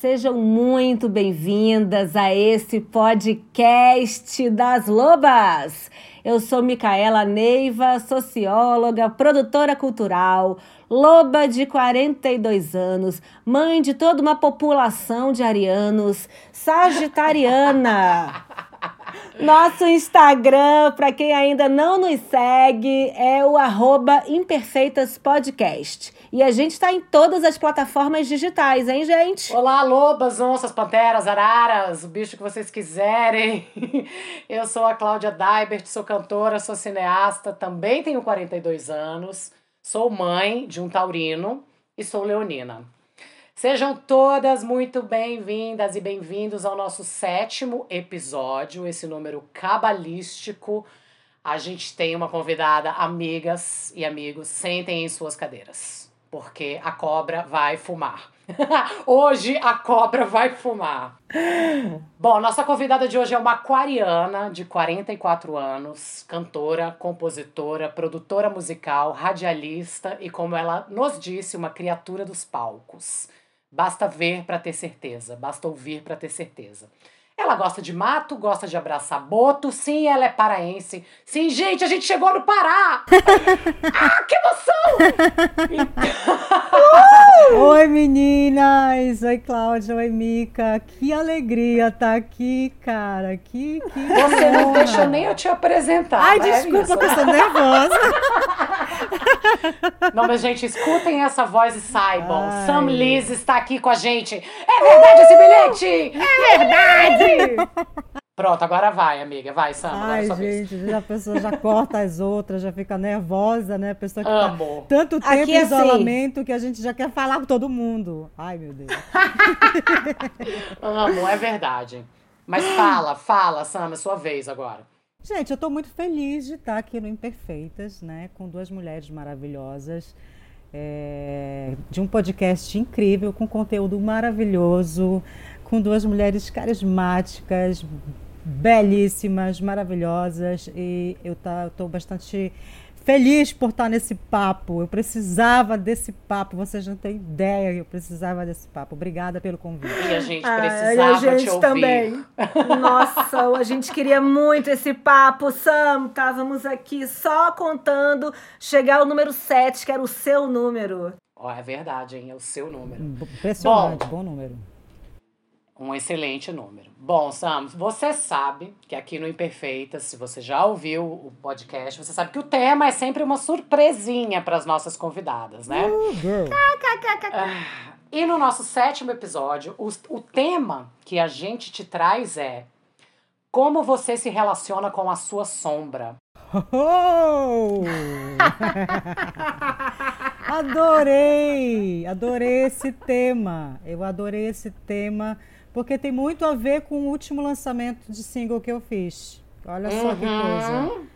Sejam muito bem-vindas a esse podcast das Lobas. Eu sou Micaela Neiva, socióloga, produtora cultural, loba de 42 anos, mãe de toda uma população de arianos, sagitariana. Nosso Instagram, para quem ainda não nos segue, é o arroba Imperfeitas Podcast. E a gente está em todas as plataformas digitais, hein, gente? Olá, lobas, onças, panteras, araras, o bicho que vocês quiserem. Eu sou a Cláudia Daibert, sou cantora, sou cineasta, também tenho 42 anos, sou mãe de um taurino e sou leonina. Sejam todas muito bem-vindas e bem-vindos ao nosso sétimo episódio, esse número cabalístico. A gente tem uma convidada, amigas e amigos, sentem em suas cadeiras, porque a cobra vai fumar. hoje a cobra vai fumar. Bom, nossa convidada de hoje é uma aquariana de 44 anos, cantora, compositora, produtora musical, radialista e, como ela nos disse, uma criatura dos palcos. Basta ver para ter certeza, basta ouvir para ter certeza. Ela gosta de mato, gosta de abraçar boto. Sim, ela é paraense. Sim, gente, a gente chegou no Pará! ah, que emoção! Oi, meninas! Oi, Cláudia. Oi, Mica. Que alegria estar tá aqui, cara. Que, que Você não deixou nem eu te apresentar. Ai, né, desculpa, que eu sou nervosa. não, mas, gente, escutem essa voz e saibam. Ai. Sam Liz está aqui com a gente. É verdade esse bilhete? É verdade! Pronto, agora vai, amiga. Vai, Sam. Ai, gente, já a pessoa já corta as outras, já fica nervosa, né? A pessoa que tá Amo. Tá tanto tempo Aqui, em assim, isolamento que a gente já quer falar com todo mundo. Ai, meu Deus. Amo, é verdade. Mas fala, fala, Sam, é sua vez agora. Gente, eu estou muito feliz de estar aqui no Imperfeitas, né? Com duas mulheres maravilhosas. É, de um podcast incrível, com conteúdo maravilhoso, com duas mulheres carismáticas, belíssimas, maravilhosas e eu tá, estou bastante feliz por estar nesse papo. Eu precisava desse papo, vocês não têm ideia, eu precisava desse papo. Obrigada pelo convite. E a gente precisava ah, a gente te ouvir. também. Nossa, a gente queria muito esse papo, Sam. Estávamos aqui só contando chegar ao número 7, que era o seu número. Ó, oh, é verdade, hein? É o seu número. Impressionante, bom, bom número. Um excelente número. Bom, Sam, você sabe que aqui no Imperfeitas, se você já ouviu o podcast, você sabe que o tema é sempre uma surpresinha para as nossas convidadas, né? Uh, ah, e no nosso sétimo episódio, o, o tema que a gente te traz é como você se relaciona com a sua sombra. Oh! adorei! Adorei esse tema. Eu adorei esse tema porque tem muito a ver com o último lançamento de single que eu fiz. Olha só uhum. que coisa.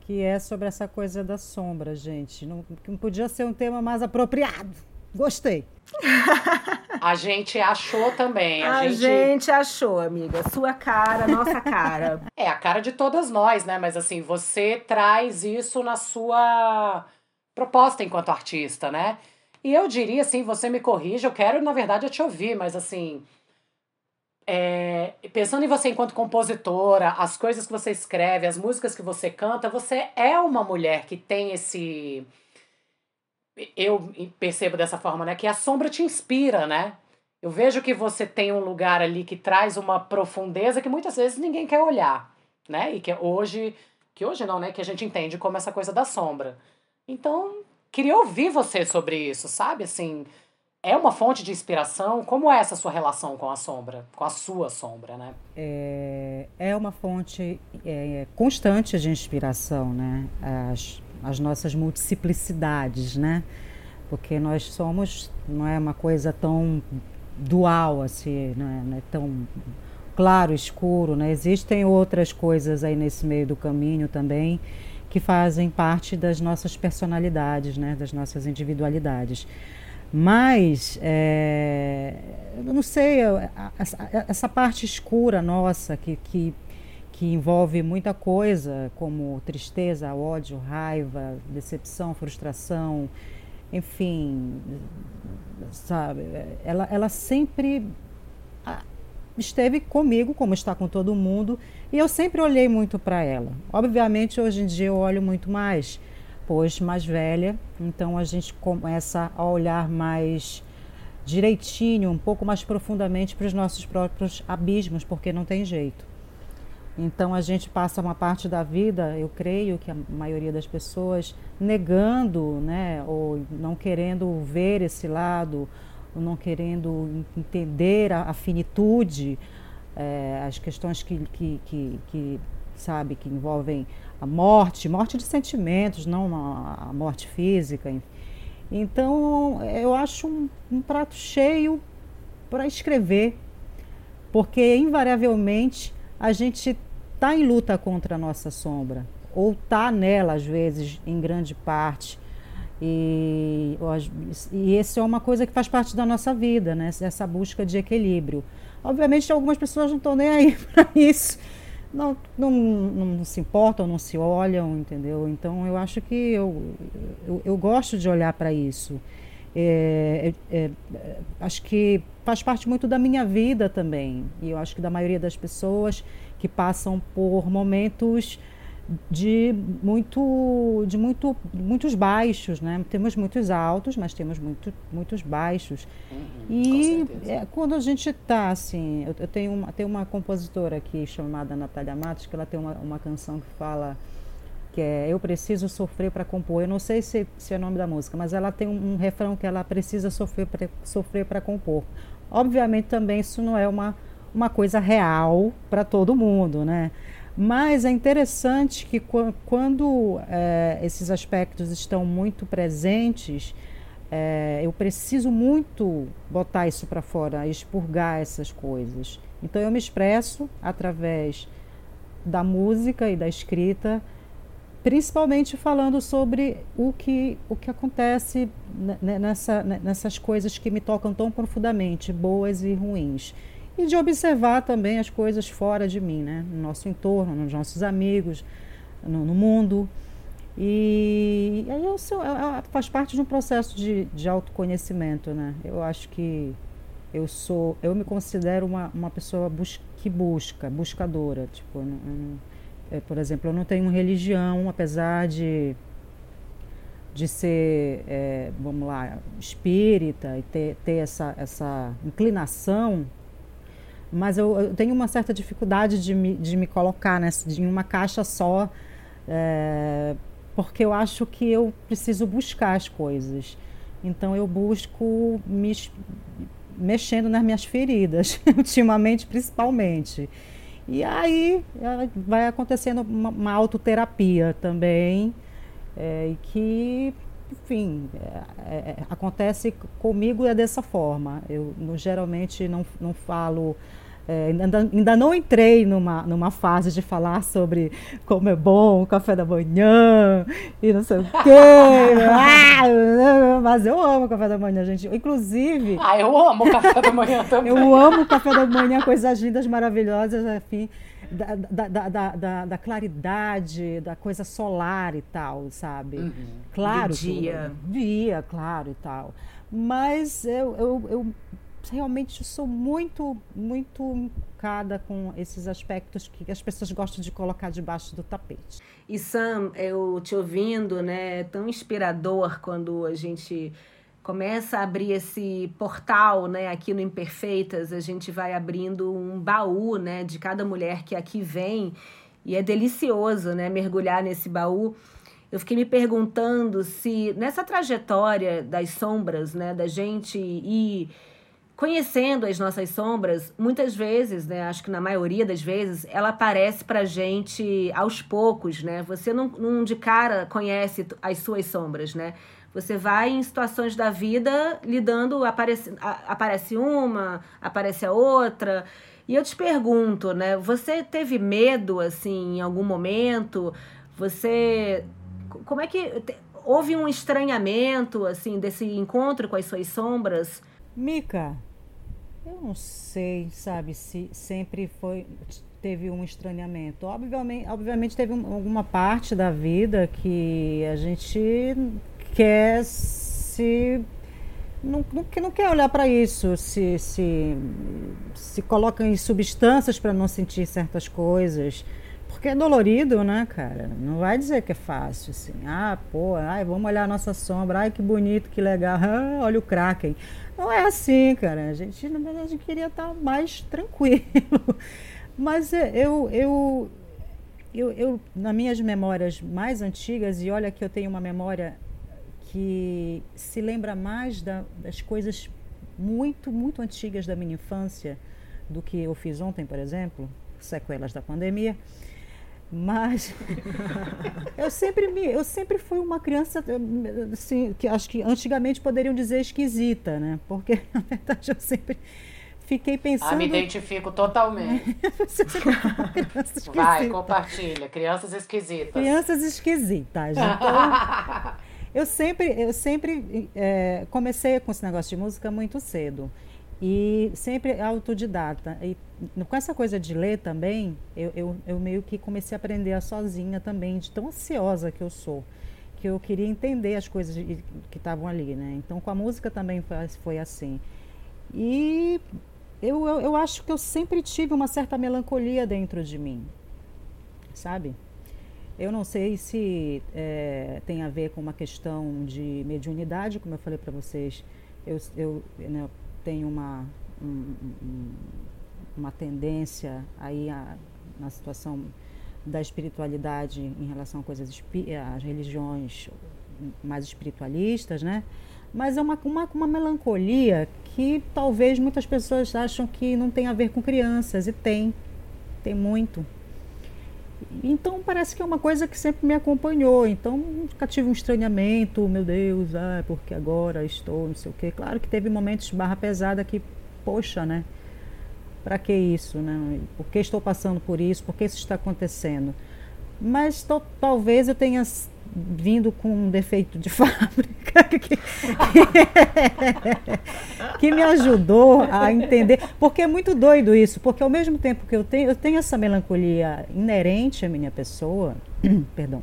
Que é sobre essa coisa da sombra, gente. Não, não podia ser um tema mais apropriado. Gostei. A gente achou também. A, a gente... gente... achou, amiga. Sua cara, nossa cara. É, a cara de todas nós, né? Mas assim, você traz isso na sua proposta enquanto artista, né? E eu diria assim, você me corrija, eu quero, na verdade, te ouvir, mas assim, é, pensando em você enquanto compositora, as coisas que você escreve, as músicas que você canta, você é uma mulher que tem esse. Eu percebo dessa forma, né? Que a sombra te inspira, né? Eu vejo que você tem um lugar ali que traz uma profundeza que muitas vezes ninguém quer olhar, né? E que hoje. Que hoje não, né? Que a gente entende como essa coisa da sombra. Então, queria ouvir você sobre isso, sabe? Assim é uma fonte de inspiração? Como é essa sua relação com a sombra, com a sua sombra, né? É, é uma fonte é, constante de inspiração, né? As, as nossas multiplicidades, né? Porque nós somos, não é uma coisa tão dual assim, não é, não é tão claro, escuro, né? Existem outras coisas aí nesse meio do caminho também que fazem parte das nossas personalidades, né? Das nossas individualidades. Mas, é, eu não sei, essa parte escura nossa que, que, que envolve muita coisa, como tristeza, ódio, raiva, decepção, frustração, enfim, sabe? Ela, ela sempre esteve comigo, como está com todo mundo, e eu sempre olhei muito para ela. Obviamente, hoje em dia eu olho muito mais, pois mais velha, então a gente começa a olhar mais direitinho, um pouco mais profundamente para os nossos próprios abismos, porque não tem jeito. Então a gente passa uma parte da vida, eu creio que a maioria das pessoas negando, né, ou não querendo ver esse lado, ou não querendo entender a, a finitude, é, as questões que, que, que, que, sabe, que envolvem a morte, morte de sentimentos, não a, morte física. Então eu acho um, um prato cheio para escrever, porque invariavelmente a gente está em luta contra a nossa sombra, ou está nela, às vezes, em grande parte. E, e esse é uma coisa que faz parte da nossa vida, né? essa busca de equilíbrio. Obviamente, algumas pessoas não estão nem aí para isso, não, não, não, se importam, não se olham, entendeu? Então, eu acho que eu, eu, eu gosto de olhar para isso. É, é, é, acho que faz parte muito da minha vida também, e eu acho que da maioria das pessoas que passam por momentos de muito de muito muitos baixos né? Temos muitos altos mas temos muito, muitos baixos. Uhum, e é, quando a gente está assim eu, eu, tenho uma tenho uma compositora aqui chamada Natália Matos que ela tem uma, uma canção que fala que é eu preciso sofrer para compor. Eu não sei se, se é o nome da música mas ela tem um, um refrão que ela precisa sofrer para sofrer para compor. Obviamente também isso não é uma uma coisa real para todo mundo, né? Mas é interessante que quando é, esses aspectos estão muito presentes, é, eu preciso muito botar isso para fora, expurgar essas coisas. Então eu me expresso através da música e da escrita, principalmente falando sobre o que, o que acontece nessa, nessas coisas que me tocam tão profundamente, boas e ruins e de observar também as coisas fora de mim, né? no nosso entorno, nos nossos amigos, no, no mundo. E aí eu sou, faz parte de um processo de, de autoconhecimento, né? Eu acho que eu sou, eu me considero uma, uma pessoa bus, que busca, buscadora. Tipo, eu eu é, por exemplo, eu não tenho religião, apesar de de ser, é, vamos lá, espírita e ter, ter essa, essa inclinação mas eu, eu, tenho uma certa dificuldade de me, de me colocar nessa, em uma caixa só, é, porque eu acho que eu preciso buscar as coisas. Então eu busco me, mexendo nas minhas feridas, ultimamente principalmente. E aí é, vai acontecendo uma, uma autoterapia também, é, que, enfim, é, é, acontece comigo é dessa forma. Eu no, geralmente não, não falo é, ainda, ainda, não entrei numa, numa fase de falar sobre como é bom o café da manhã e não sei o quê. ah, mas eu amo o café da manhã, gente. Inclusive. Ah, eu amo o café da manhã também. eu amo o café da manhã, coisas lindas, maravilhosas, enfim. Da, da, da, da, da, claridade, da coisa solar e tal, sabe? Uhum. Claro. Do dia. dia, claro e tal. Mas eu, eu, eu realmente sou muito, muito cada com esses aspectos que as pessoas gostam de colocar debaixo do tapete. E Sam, eu te ouvindo, né, é tão inspirador quando a gente começa a abrir esse portal, né, aqui no Imperfeitas, a gente vai abrindo um baú, né, de cada mulher que aqui vem, e é delicioso, né, mergulhar nesse baú. Eu fiquei me perguntando se nessa trajetória das sombras, né, da gente ir conhecendo as nossas sombras, muitas vezes, né, acho que na maioria das vezes, ela aparece pra gente aos poucos, né? Você não, não de cara conhece as suas sombras, né? Você vai em situações da vida lidando, aparece, aparece uma, aparece a outra. E eu te pergunto, né? Você teve medo, assim, em algum momento? Você. Como é que. Houve um estranhamento, assim, desse encontro com as suas sombras? Mica, eu não sei, sabe, se sempre foi teve um estranhamento. Obviamente, obviamente teve um, alguma parte da vida que a gente quer se não, não, não quer olhar para isso, se, se, se coloca em substâncias para não sentir certas coisas. Porque é dolorido, né, cara? Não vai dizer que é fácil, assim. Ah, pô, ai, vamos olhar a nossa sombra. Ai, que bonito, que legal. Ah, olha o Kraken. Não é assim, cara. A gente, na verdade, queria estar mais tranquilo. Mas é, eu, eu, eu, eu, nas minhas memórias mais antigas, e olha que eu tenho uma memória que se lembra mais da, das coisas muito, muito antigas da minha infância do que eu fiz ontem, por exemplo, sequelas da pandemia. Mas eu sempre me, eu sempre fui uma criança assim, que acho que antigamente poderiam dizer esquisita, né? Porque na verdade eu sempre fiquei pensando. Ah, me identifico totalmente. Vai, compartilha. Crianças esquisitas. Crianças esquisitas. Então, eu sempre, eu sempre é, comecei com esse negócio de música muito cedo. E sempre autodidata. E com essa coisa de ler também, eu, eu, eu meio que comecei a aprender a sozinha também, de tão ansiosa que eu sou que eu queria entender as coisas que estavam ali, né? Então com a música também foi, foi assim. E eu, eu, eu, acho que eu sempre tive uma certa melancolia dentro de mim, sabe? Eu não sei se é, tem a ver com uma questão de mediunidade, como eu falei para vocês, eu, eu né, tenho uma, um, uma tendência aí a, na situação da espiritualidade em relação a coisas, às religiões mais espiritualistas, né? Mas é uma, uma, uma melancolia que talvez muitas pessoas acham que não tem a ver com crianças, e tem, tem muito. Então parece que é uma coisa que sempre me acompanhou. Então nunca tive um estranhamento, meu Deus, ah, porque agora estou, não sei o quê. Claro que teve momentos barra pesada que, poxa, né? Para que isso, né? Por que estou passando por isso? Por que isso está acontecendo? Mas talvez eu tenha vindo com um defeito de fábrica que, que, me ajudou a entender. Porque é muito doido isso, porque ao mesmo tempo que eu tenho, eu tenho essa melancolia inerente à minha pessoa, perdão,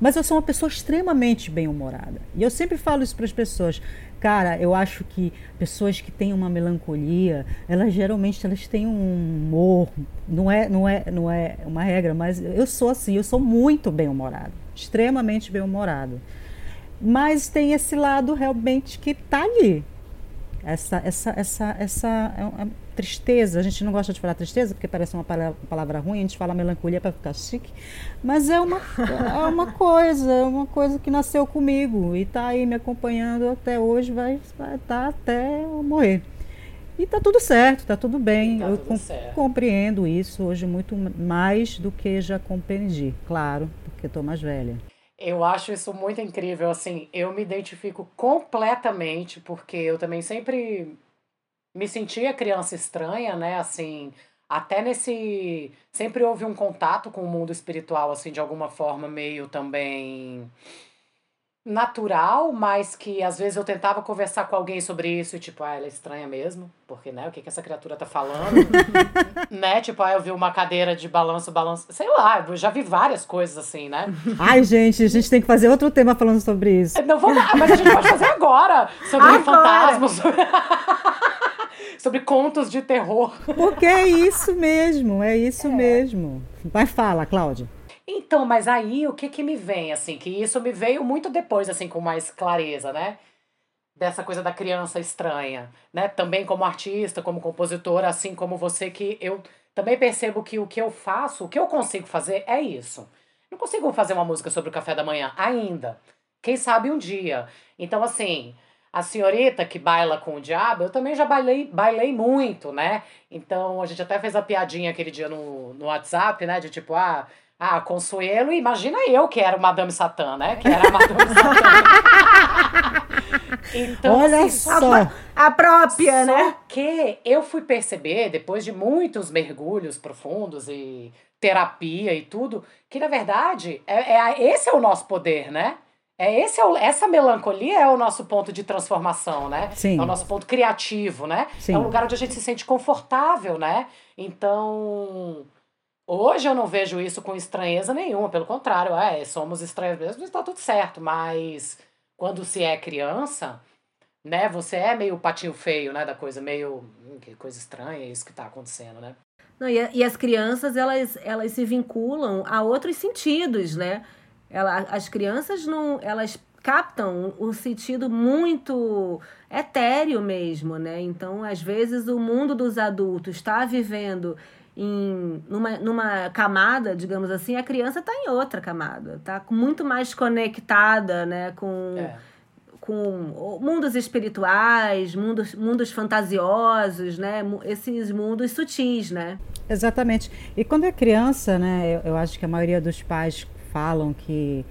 mas eu sou uma pessoa extremamente bem-humorada. E eu sempre falo isso para as pessoas. Cara, eu acho que pessoas que têm uma melancolia, elas geralmente elas têm um humor, não é, não é, não é uma regra, mas eu sou assim, eu sou muito bem-humorada extremamente bem-humorado. Mas tem esse lado realmente que está ali. Essa, essa, essa, essa é, é tristeza. A gente não gosta de falar tristeza porque parece uma palavra, ruim, a gente fala melancolia para ficar chique. Mas é uma, é uma coisa, é uma coisa que nasceu comigo e está aí me acompanhando até hoje, vai estar tá até eu morrer. E está tudo certo, está tudo bem. Tá eu tudo com, compreendo isso hoje muito mais do que já compreendi, claro porque estou mais velha. Eu acho isso muito incrível, assim, eu me identifico completamente, porque eu também sempre me sentia criança estranha, né, assim, até nesse, sempre houve um contato com o mundo espiritual, assim, de alguma forma meio também natural, mas que às vezes eu tentava conversar com alguém sobre isso e tipo, ah, ela é estranha mesmo, porque, né, o que que essa criatura tá falando? né, tipo, ah, eu vi uma cadeira de balanço, balanço, sei lá, eu já vi várias coisas assim, né? Ai, gente, a gente tem que fazer outro tema falando sobre isso. Não, vamos, mas a gente pode fazer agora, sobre agora. fantasmas, sobre... sobre contos de terror. Porque é isso mesmo, é isso é. mesmo. Vai, fala, Cláudia. Então, mas aí o que que me vem, assim, que isso me veio muito depois, assim, com mais clareza, né? Dessa coisa da criança estranha, né? Também como artista, como compositora, assim como você, que eu também percebo que o que eu faço, o que eu consigo fazer é isso. Não consigo fazer uma música sobre o café da manhã ainda. Quem sabe um dia. Então, assim, a senhorita que baila com o diabo, eu também já bailei, bailei muito, né? Então, a gente até fez a piadinha aquele dia no, no WhatsApp, né? De tipo, ah, Ah, Consuelo, imagina eu que era Madame Satã, né? Que era a Madame Satã. então, Olha assim, só. A, a própria, só né? que eu fui perceber, depois de muitos mergulhos profundos e terapia e tudo, que na verdade é, é esse é o nosso poder, né? É esse é o, essa melancolia é o nosso ponto de transformação, né? Sim. É o nosso ponto criativo, né? Sim. É um lugar onde a gente se sente confortável, né? Então, hoje eu não vejo isso com estranheza nenhuma, pelo contrário, é, somos estranhos mesmo, está tudo certo, mas quando se é criança, né, você é meio patinho feio, né, da coisa, meio, hum, que coisa estranha isso que está acontecendo, né? Não, e, e, as crianças, elas, elas se vinculam a outros sentidos, né? Ela, as crianças não, elas captam o sentido muito etéreo mesmo, né? Então, às vezes, o mundo dos adultos está vivendo em numa, numa camada, digamos assim, a criança está em outra camada, está muito mais conectada, né, com é com mundos espirituais, mundos, mundos fantasiosos, né? Esses mundos sutis, né? Exatamente. E quando é criança, né? Eu, eu acho que a maioria dos pais falam que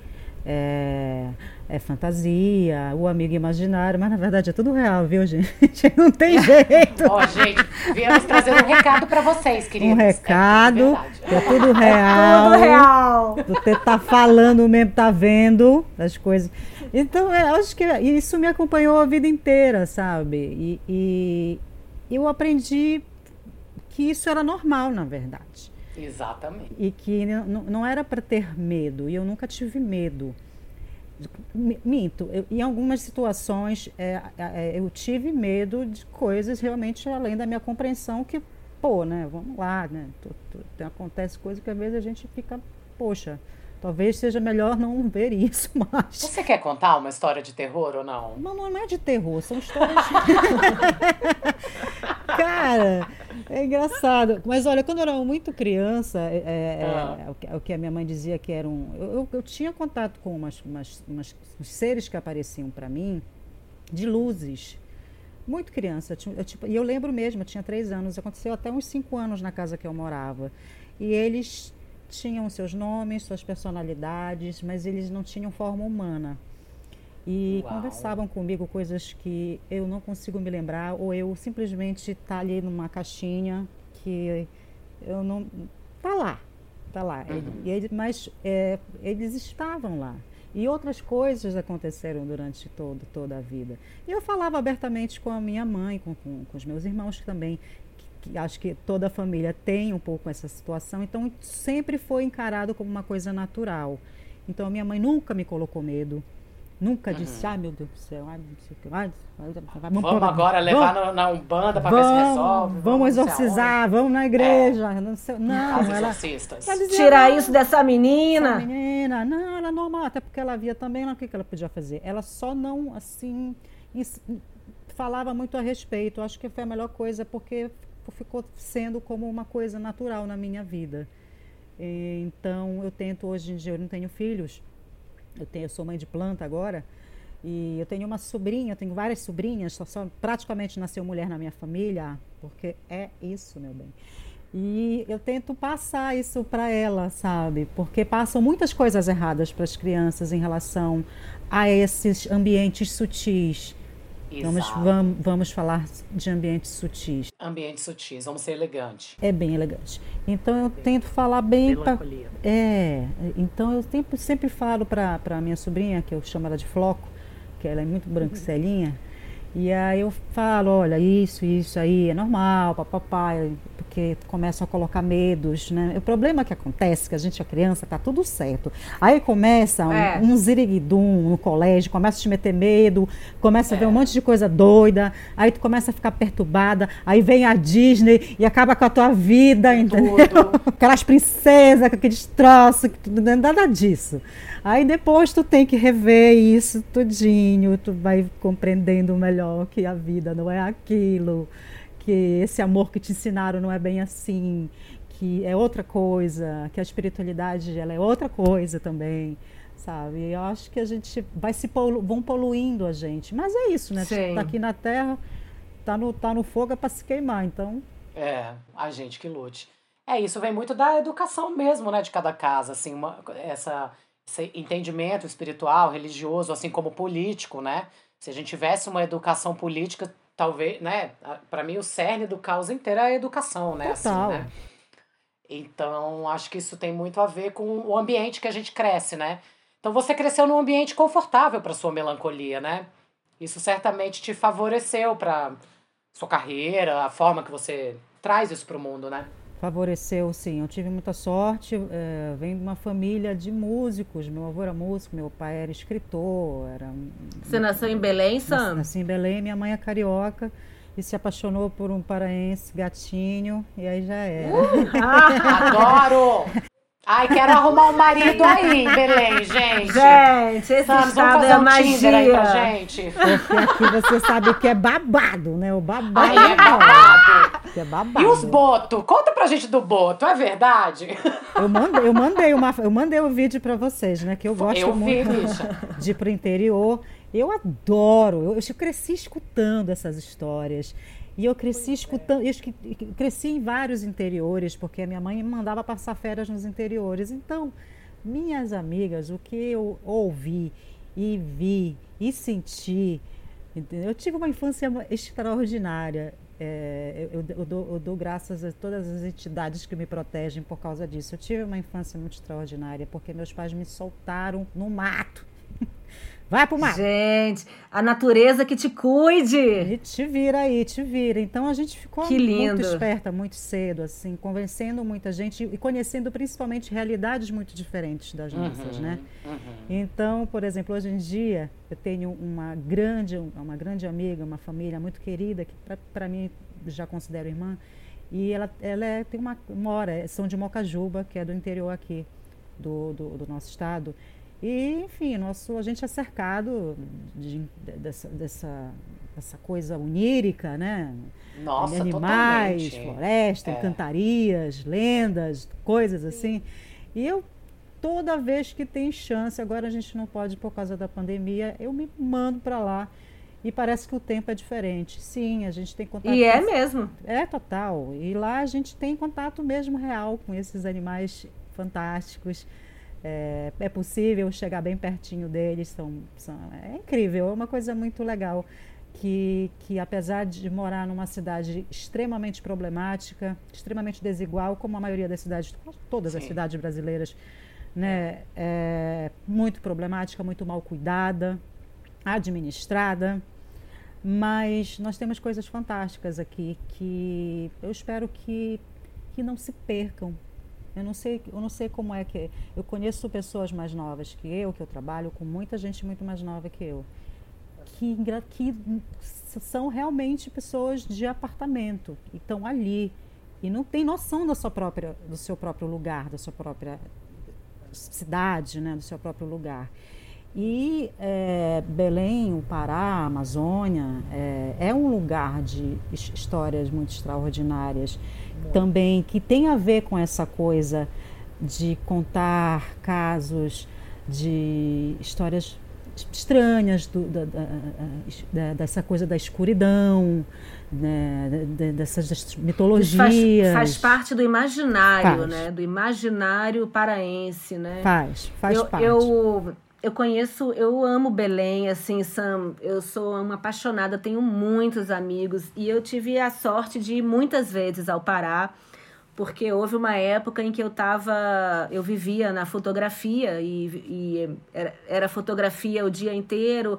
é, é, fantasia, o amigo imaginário, mas na verdade é tudo real, viu, gente? Não tem jeito. Ó, oh, gente, viemos trazer um recado para vocês, queridos. Um recado, é, é tudo real. É tudo real. Você tá falando mesmo, tá vendo as coisas. Então, é, eu acho que isso me acompanhou a vida inteira, sabe? E, e eu aprendi que isso era normal, na verdade. Exatamente. E que não, não era para ter medo, e eu nunca tive medo. Minto, eu, em algumas situações é, é, eu tive medo de coisas realmente além da minha compreensão, que, pô, né, vamos lá, né, acontece coisa que às vezes a gente fica, poxa, Talvez seja melhor não ver isso mais. Você quer contar uma história de terror ou não? Não, não é de terror, são histórias. Cara, é engraçado. Mas olha, quando eu era muito criança, é, é, ah. é, o que a minha mãe dizia que era um. Eu, eu, eu tinha contato com umas, umas, umas seres que apareciam para mim de luzes. Muito criança. Eu, tipo, e eu lembro mesmo, eu tinha três anos, aconteceu até uns cinco anos na casa que eu morava. E eles tinham seus nomes, suas personalidades, mas eles não tinham forma humana. E Uau. conversavam comigo coisas que eu não consigo me lembrar, ou eu simplesmente tá ali numa caixinha que eu não. tá lá, tá lá. Uhum. Ele, ele, mas é, eles estavam lá. E outras coisas aconteceram durante todo, toda a vida. E eu falava abertamente com a minha mãe, com, com, com os meus irmãos também, que acho que toda a família tem um pouco essa situação, então sempre foi encarado como uma coisa natural. Então a minha mãe nunca me colocou medo, nunca uhum. disse, ai meu Deus do céu, ai, ai, vamos, vamos agora levar vamos, na Umbanda para ver se resolve. Vamos, exorcizar, vamos na igreja. É. Não, sei, não As ela, ela Tirar isso dessa menina. Essa menina, não, ela é normal, até porque ela via também o que, que ela podia fazer. Ela só não, assim, falava muito a respeito. Acho que foi a melhor coisa, porque ficou sendo como uma coisa natural na minha vida. E, então eu tento hoje em dia, eu não tenho filhos, eu, tenho, eu sou mãe de planta agora, e eu tenho uma sobrinha, eu tenho várias sobrinhas, só, só praticamente nasceu mulher na minha família, porque é isso, meu bem. E eu tento passar isso para ela, sabe? Porque passam muitas coisas erradas para as crianças em relação a esses ambientes sutis Vamos, vamos, vamos falar de ambientes sutis. Ambientes sutis, vamos ser elegantes. É bem elegante. Então eu tento falar bem. Pra, é, então eu sempre, sempre falo para a minha sobrinha, que eu chamo ela de Floco, que ela é muito branquicelinha. E aí eu falo, olha, isso, isso aí é normal, papai, porque começam a colocar medos, né? O problema que acontece, que a gente é criança, tá tudo certo. Aí começa um, é. um ziriguidum no colégio, começa a te meter medo, começa é. a ver um monte de coisa doida, aí tu começa a ficar perturbada, aí vem a Disney e acaba com a tua vida, entendeu? Aquelas princesas, com aqueles troços, nada disso. Aí depois tu tem que rever isso tudinho, tu vai compreendendo melhor que a vida não é aquilo, que esse amor que te ensinaram não é bem assim, que é outra coisa, que a espiritualidade ela é outra coisa também, sabe? Eu acho que a gente vai se polu vão poluindo a gente, mas é isso, né? Sim. Tá aqui na Terra, tá no tá no fogo é para se queimar, então. É, a gente que lute. É, isso vem muito da educação mesmo, né, de cada casa, assim, uma, essa, esse entendimento espiritual, religioso, assim como político, né? Se a gente tivesse uma educação política, talvez, né, para mim o cerne do caos inteiro é a educação, né, assim, Total. né? Então, acho que isso tem muito a ver com o ambiente que a gente cresce, né? Então, você cresceu num ambiente confortável para sua melancolia, né? Isso certamente te favoreceu para sua carreira, a forma que você traz isso para o mundo, né? Favoreceu, sim. Eu tive muita sorte. É, venho de uma família de músicos. Meu avô era músico, meu pai era escritor. Era Você nasceu em Belém, Sam? nasci em Belém, minha mãe é carioca e se apaixonou por um paraense gatinho, e aí já era. Adoro! Ai, quero arrumar um marido aí em Belém, gente. Gente, esse Vamos, vamos estado fazer é um Tinder aí pra magia. gente. Porque aqui você sabe que é babado, né? O babado. Aí é babado. É babado. E os boto? Conta pra gente do boto, é verdade? Eu mandei, eu mandei uma, eu mandei o vídeo pra vocês, né? Que eu gosto Eu vi, muito bicha. de ir pro interior. Eu adoro. Eu, eu cresci escutando essas histórias. E eu cresci escutando, eu cresci em vários interiores, porque a minha mãe me mandava passar férias nos interiores. Então, minhas amigas, o que eu ouvi e vi e senti, eu tive uma infância extraordinária. É, eu, eu- dou, eu dou graças a todas as entidades que me protegem por causa disso. Eu tive uma infância muito extraordinária, porque meus pais me soltaram no mato. Vai pro mato! Gente, a natureza que te cuide. E te vira aí, te vira. Então a gente ficou Que lindo. muito esperta, muito cedo, assim, convencendo muita gente e conhecendo principalmente realidades muito diferentes das nossas, né? Uhum. Então, por exemplo, hoje em dia eu tenho uma grande, uma grande amiga, uma família muito querida que para mim já considero irmã e ela, ela é, tem uma mora, são de Mocajuba, que é do interior aqui do, do, do nosso estado. E, enfim, nosso, a gente é cercado de, dessa, dessa, dessa coisa onírica, né? Nossa, de animais, totalmente. floresta, É. cantarias, lendas, coisas assim. E eu, toda vez que tem chance, agora a gente não pode por causa da pandemia, eu me mando para lá. E parece que o tempo é diferente. Sim, a gente tem contato. E é com- mesmo. é total. E lá a gente tem contato mesmo real com esses animais fantásticos. É, é possível chegar bem pertinho deles. São, são, é incrível, é uma coisa muito legal. Que, que apesar de morar numa cidade extremamente problemática, extremamente desigual, como a maioria das cidades, todas as Sim. cidades brasileiras, né, é muito problemática, muito mal cuidada, administrada, mas nós temos coisas fantásticas aqui que eu espero que, que não se percam. Eu não sei, eu não sei como é que eu conheço pessoas mais novas que eu, que eu trabalho com muita gente muito mais nova que eu, que, que são realmente pessoas de apartamento e estão ali e não tem noção da sua própria, do seu próprio lugar, da sua própria cidade, né, do seu próprio lugar. E é, Belém, o Pará, a Amazônia, é, é um lugar de his- histórias muito extraordinárias também, que tem a ver com essa coisa de contar casos de histórias estranhas, do, da, da- dessa coisa da escuridão, né, de- dessas mitologias. faz, faz parte do imaginário, Faz. né? Do imaginário paraense, né? Faz, faz eu, parte. Eu, eu conheço, eu amo Belém, assim, Sam. Eu sou uma apaixonada, tenho muitos amigos e eu tive a sorte de ir muitas vezes ao Pará, porque houve uma época em que eu tava, eu vivia na fotografia e, e era, era fotografia o dia inteiro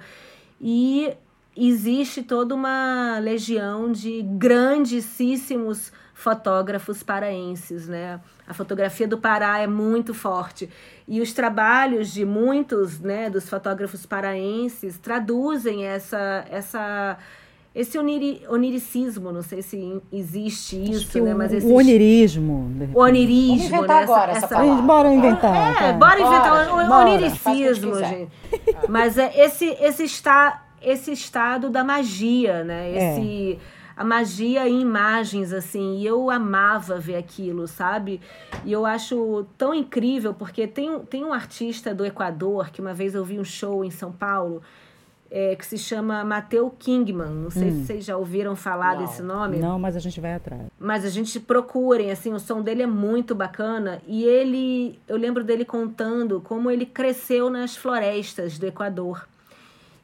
e existe toda uma legião de grandíssimos fotógrafos paraenses, né? A fotografia do Pará é muito forte e os trabalhos de muitos, né, dos fotógrafos paraenses traduzem essa essa esse oniri, oniricismo, não sei se existe Acho isso, que né, o, mas o esse onirismo. de repente. o onirismo, Vamos inventar né? agora essa A palavra. bora inventar. é, tá? bora inventar Bora, o bora. oniricismo, o gente. Mas é esse esse está esse estado da magia, né? É. A magia em imagens assim, e eu amava ver aquilo, sabe? E eu acho tão incrível porque tem um- tem um artista do Equador que uma vez eu vi um show em São Paulo. é, que se chama Mateu Kingman. Não sei hum. se vocês já ouviram falar Não. desse nome. Não, mas a gente vai atrás. Mas a gente procurem, assim, o som dele é muito bacana. E ele, eu lembro dele contando como ele cresceu nas florestas do Equador.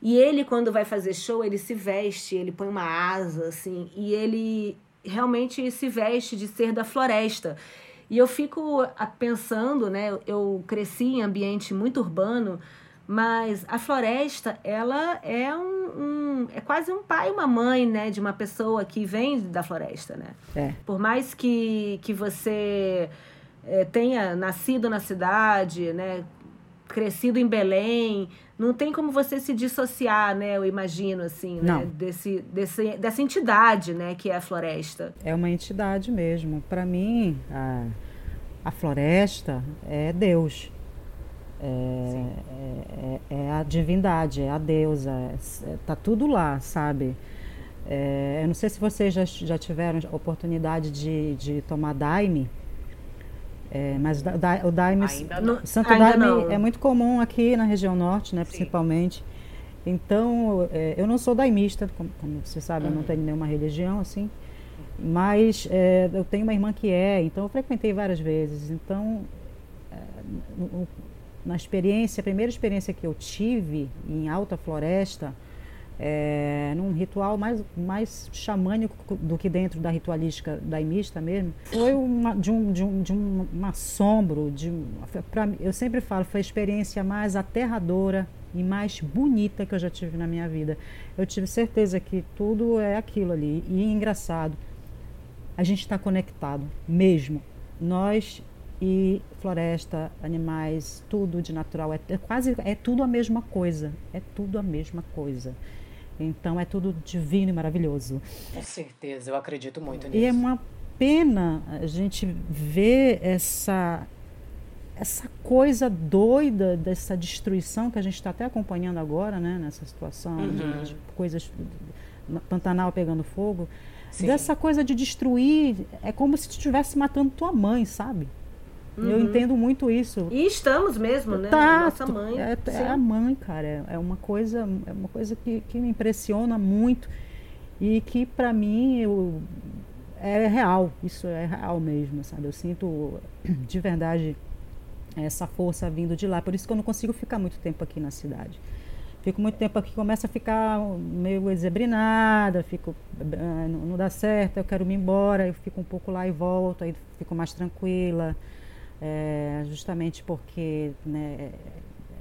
E ele, quando vai fazer show, ele se veste, ele põe uma asa, assim, e ele realmente se veste de ser da floresta. E eu fico pensando, né? Eu cresci em ambiente muito urbano, mas a floresta, ela é um, um, é quase um pai e uma mãe, né, de uma pessoa que vem da floresta, né? É. Por mais que, que você é, tenha nascido na cidade, né, crescido em Belém, não tem como você se dissociar, né? Eu imagino assim, né? Não. Desse, desse, dessa entidade, né? Que é a floresta. É uma entidade mesmo. Para mim, a, a floresta é Deus. É, é, é, é, a divindade, é a deusa, é, tá tudo lá, sabe? É, eu não sei se vocês já, já tiveram oportunidade de, de tomar daime, é, mas da, da, o daime, Santo ainda Daime não. é muito comum aqui na região norte, né, principalmente. Então, é, eu não sou daimista, como, como você sabe, eu não tenho nenhuma religião assim, mas é, eu tenho uma irmã que é, então eu frequentei várias vezes. Então, é, no- na experiência, a primeira experiência que eu tive em alta floresta, é, num ritual mais, mais xamânico do que dentro da ritualística daimista mesmo, foi uma, de, um, de, um, de um, um assombro, de, pra eu sempre falo, foi a experiência mais aterradora e mais bonita que eu já tive na minha vida. Eu tive certeza que tudo é aquilo ali. E engraçado, a gente está conectado mesmo. Nós e floresta, animais, tudo de natural é, é quase é tudo a mesma coisa. É tudo a mesma coisa. Então é tudo divino e maravilhoso. Com certeza, eu acredito muito nisso. E é uma pena a gente ver essa essa coisa doida dessa destruição que a gente está até acompanhando agora, né, nessa situação de- Uhum. de, coisas no Pantanal pegando fogo, Sim. dessa coisa de destruir, é como se estivesse matando tua mãe, sabe? Eu entendo muito isso. E estamos mesmo, né? Tá, Nossa mãe. É, é a mãe, cara. É, uma coisa, é uma coisa que, que me impressiona muito e que para mim eu, é real. Isso é real mesmo, sabe? Eu sinto de verdade essa força vindo de lá. Por isso que eu não consigo ficar muito tempo aqui na cidade. Fico muito tempo aqui, começa a ficar meio exebrinada, fico, não, não dá certo, eu quero me embora, eu fico um pouco lá e volto, aí fico mais tranquila. É, justamente porque né,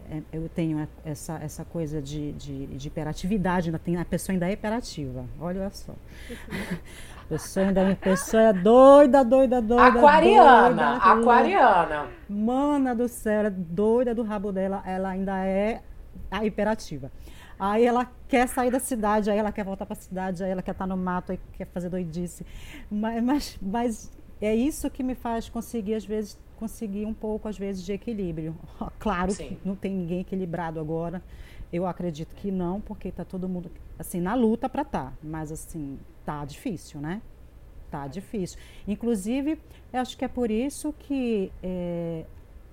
é- eu tenho essa, essa coisa de, de, de hiperatividade, ainda tem, a pessoa ainda é hiperativa, olha só. A pessoa ainda a pessoa é doida, doida, doida. Aquariana, doida, aquariana. Mana do céu, ela é doida do rabo dela, ela ainda é a hiperativa. Aí ela quer sair da cidade, aí ela quer voltar para a cidade, aí ela quer estar no mato, aí quer fazer doidice. Mas, mas, mas é isso que me faz conseguir, às vezes, conseguir um pouco, às vezes, de equilíbrio. Claro Sim. que não tem ninguém equilibrado agora. Eu acredito que não, porque está todo mundo, assim, na luta para estar. Mas, assim, tá difícil, né? Tá difícil. Inclusive, eu acho que é por isso que eh,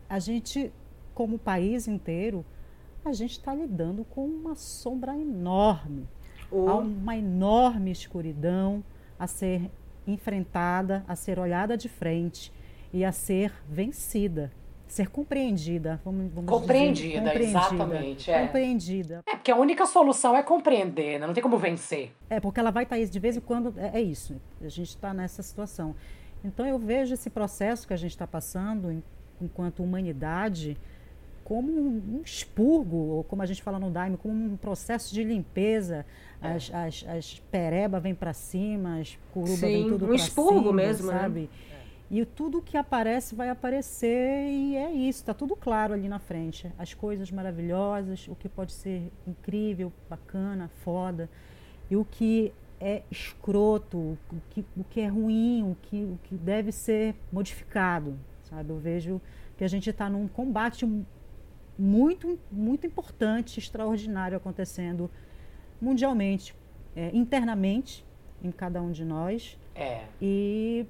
a gente, como país inteiro, a gente está lidando com uma sombra enorme. Ou- Há uma enorme escuridão a ser enfrentada, a ser olhada de frente e a ser vencida, ser compreendida. Vamos, vamos Compreendida, dizer, exatamente, é. Compreendida. É, porque a única solução é compreender, né? Não tem como vencer. É, porque ela vai estar de vez em quando, é, é isso, a gente está nessa situação. Então eu vejo esse processo que a gente está passando em- enquanto humanidade como um, um expurgo, ou como a gente fala no Daime, como um processo de limpeza. As, as, as pereba vêm para cima, as curuba vem Sim, tudo um pra expurgo cima, mesmo, né? E tudo que aparece vai aparecer e é isso, está tudo claro ali na frente. As coisas maravilhosas, o que pode ser incrível, bacana, foda, e o que é escroto, o que, o que é ruim, o que, o que deve ser modificado, sabe? Eu vejo que a gente está num combate muito, muito importante, extraordinário acontecendo mundialmente, é, internamente em cada um de nós É. e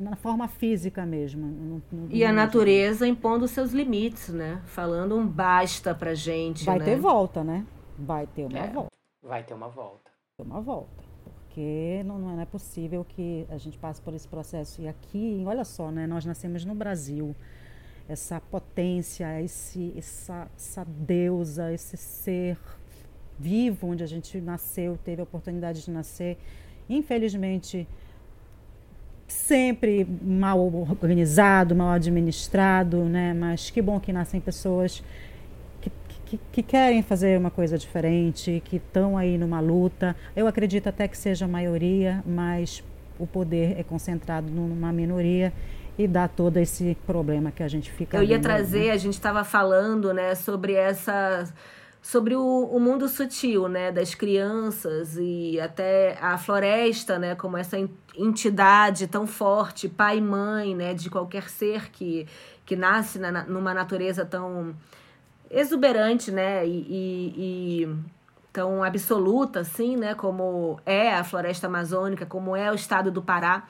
na forma física mesmo. no- no- E a natureza impondo seus limites, né? Falando um basta pra gente, Vai né? ter volta, né? vai ter uma é, volta. Vai ter uma volta. Ter uma volta. Porque não, não é possível que a gente passe por esse processo. E aqui, olha só, né, nós nascemos no Brasil essa potência, esse, essa, essa deusa, esse ser vivo onde a gente nasceu, teve a oportunidade de nascer. Infelizmente, sempre mal organizado, mal administrado, né? Mas que bom que nascem pessoas que, que, que querem fazer uma coisa diferente, que estão aí numa luta. Eu acredito até que seja a maioria, mas o poder é concentrado numa minoria e dá todo esse problema que a gente fica. Eu ia vendo, trazer, né? a gente estava falando, né, sobre essa sobre o, o, mundo sutil, né, das crianças e até a floresta, né, como essa entidade tão forte, pai e mãe, né, de qualquer ser que, que nasce na, numa natureza tão exuberante, né, e, e, e tão absoluta, assim, né, como é a floresta amazônica, como é o estado do Pará.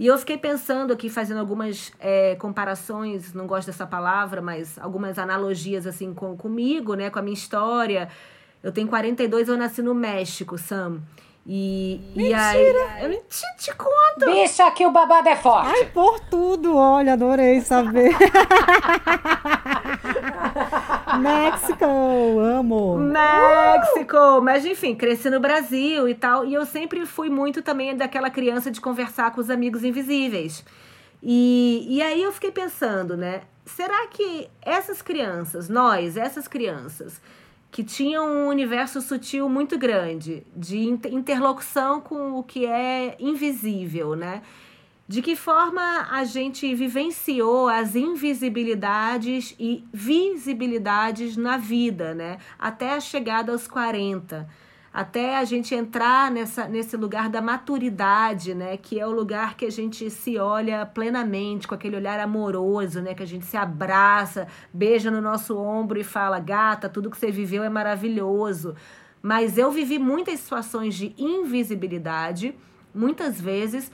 E eu fiquei pensando aqui, fazendo algumas é, comparações, não gosto dessa palavra, mas algumas analogias assim com, comigo, né, com a minha história. Eu tenho 42, eu nasci no México, Sam. E, Mentira! E aí, eu te, te conto. Bicha, que o babado é forte. Ai, por tudo, olha, adorei saber. México, amo. México, uh! mas enfim, cresci no Brasil e tal, e eu sempre fui muito também daquela criança de conversar com os amigos invisíveis. E, e aí eu fiquei pensando, né? Será que essas crianças, nós, essas crianças, que tinham um universo sutil muito grande, de interlocução com o que é invisível, né? De que forma a gente vivenciou as invisibilidades e visibilidades na vida, né? Até a chegada aos 40 até a gente entrar nessa, nesse lugar da maturidade, né? Que é o lugar que a gente se olha plenamente, com aquele olhar amoroso, né? Que a gente se abraça, beija no nosso ombro e fala, gata, tudo que você viveu é maravilhoso. Mas eu vivi muitas situações de invisibilidade, muitas vezes.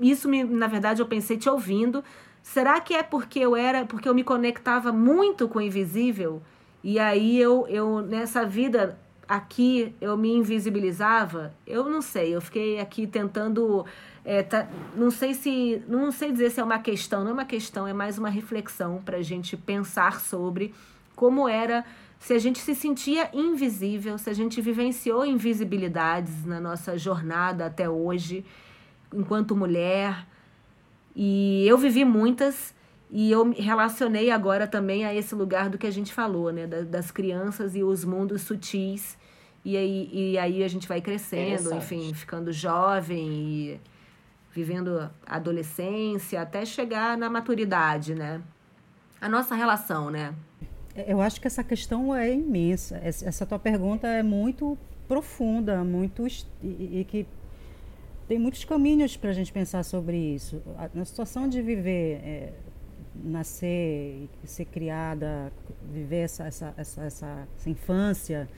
Isso, me, na verdade, eu pensei te ouvindo. Será que é porque eu era, porque eu me conectava muito com o invisível? E aí eu, eu nessa vida aqui eu me invisibilizava, eu não sei, eu fiquei aqui tentando. É, tá, não sei se. Não sei dizer se é uma questão, não é uma questão, é mais uma reflexão para a gente pensar sobre como era. Se a gente se sentia invisível, se a gente vivenciou invisibilidades na nossa jornada até hoje, enquanto mulher. E eu vivi muitas, e eu me relacionei agora também a esse lugar do que a gente falou, né? das crianças e os mundos sutis e aí, e aí a gente vai crescendo, enfim, ficando jovem e vivendo a adolescência até chegar na maturidade, né? A nossa relação, né? Eu acho que essa questão é imensa. Essa tua pergunta é muito profunda, muito e, e que tem muitos caminhos para a gente pensar sobre isso. Na situação de viver, é, nascer, ser criada, viver essa, essa, essa, essa, essa infância,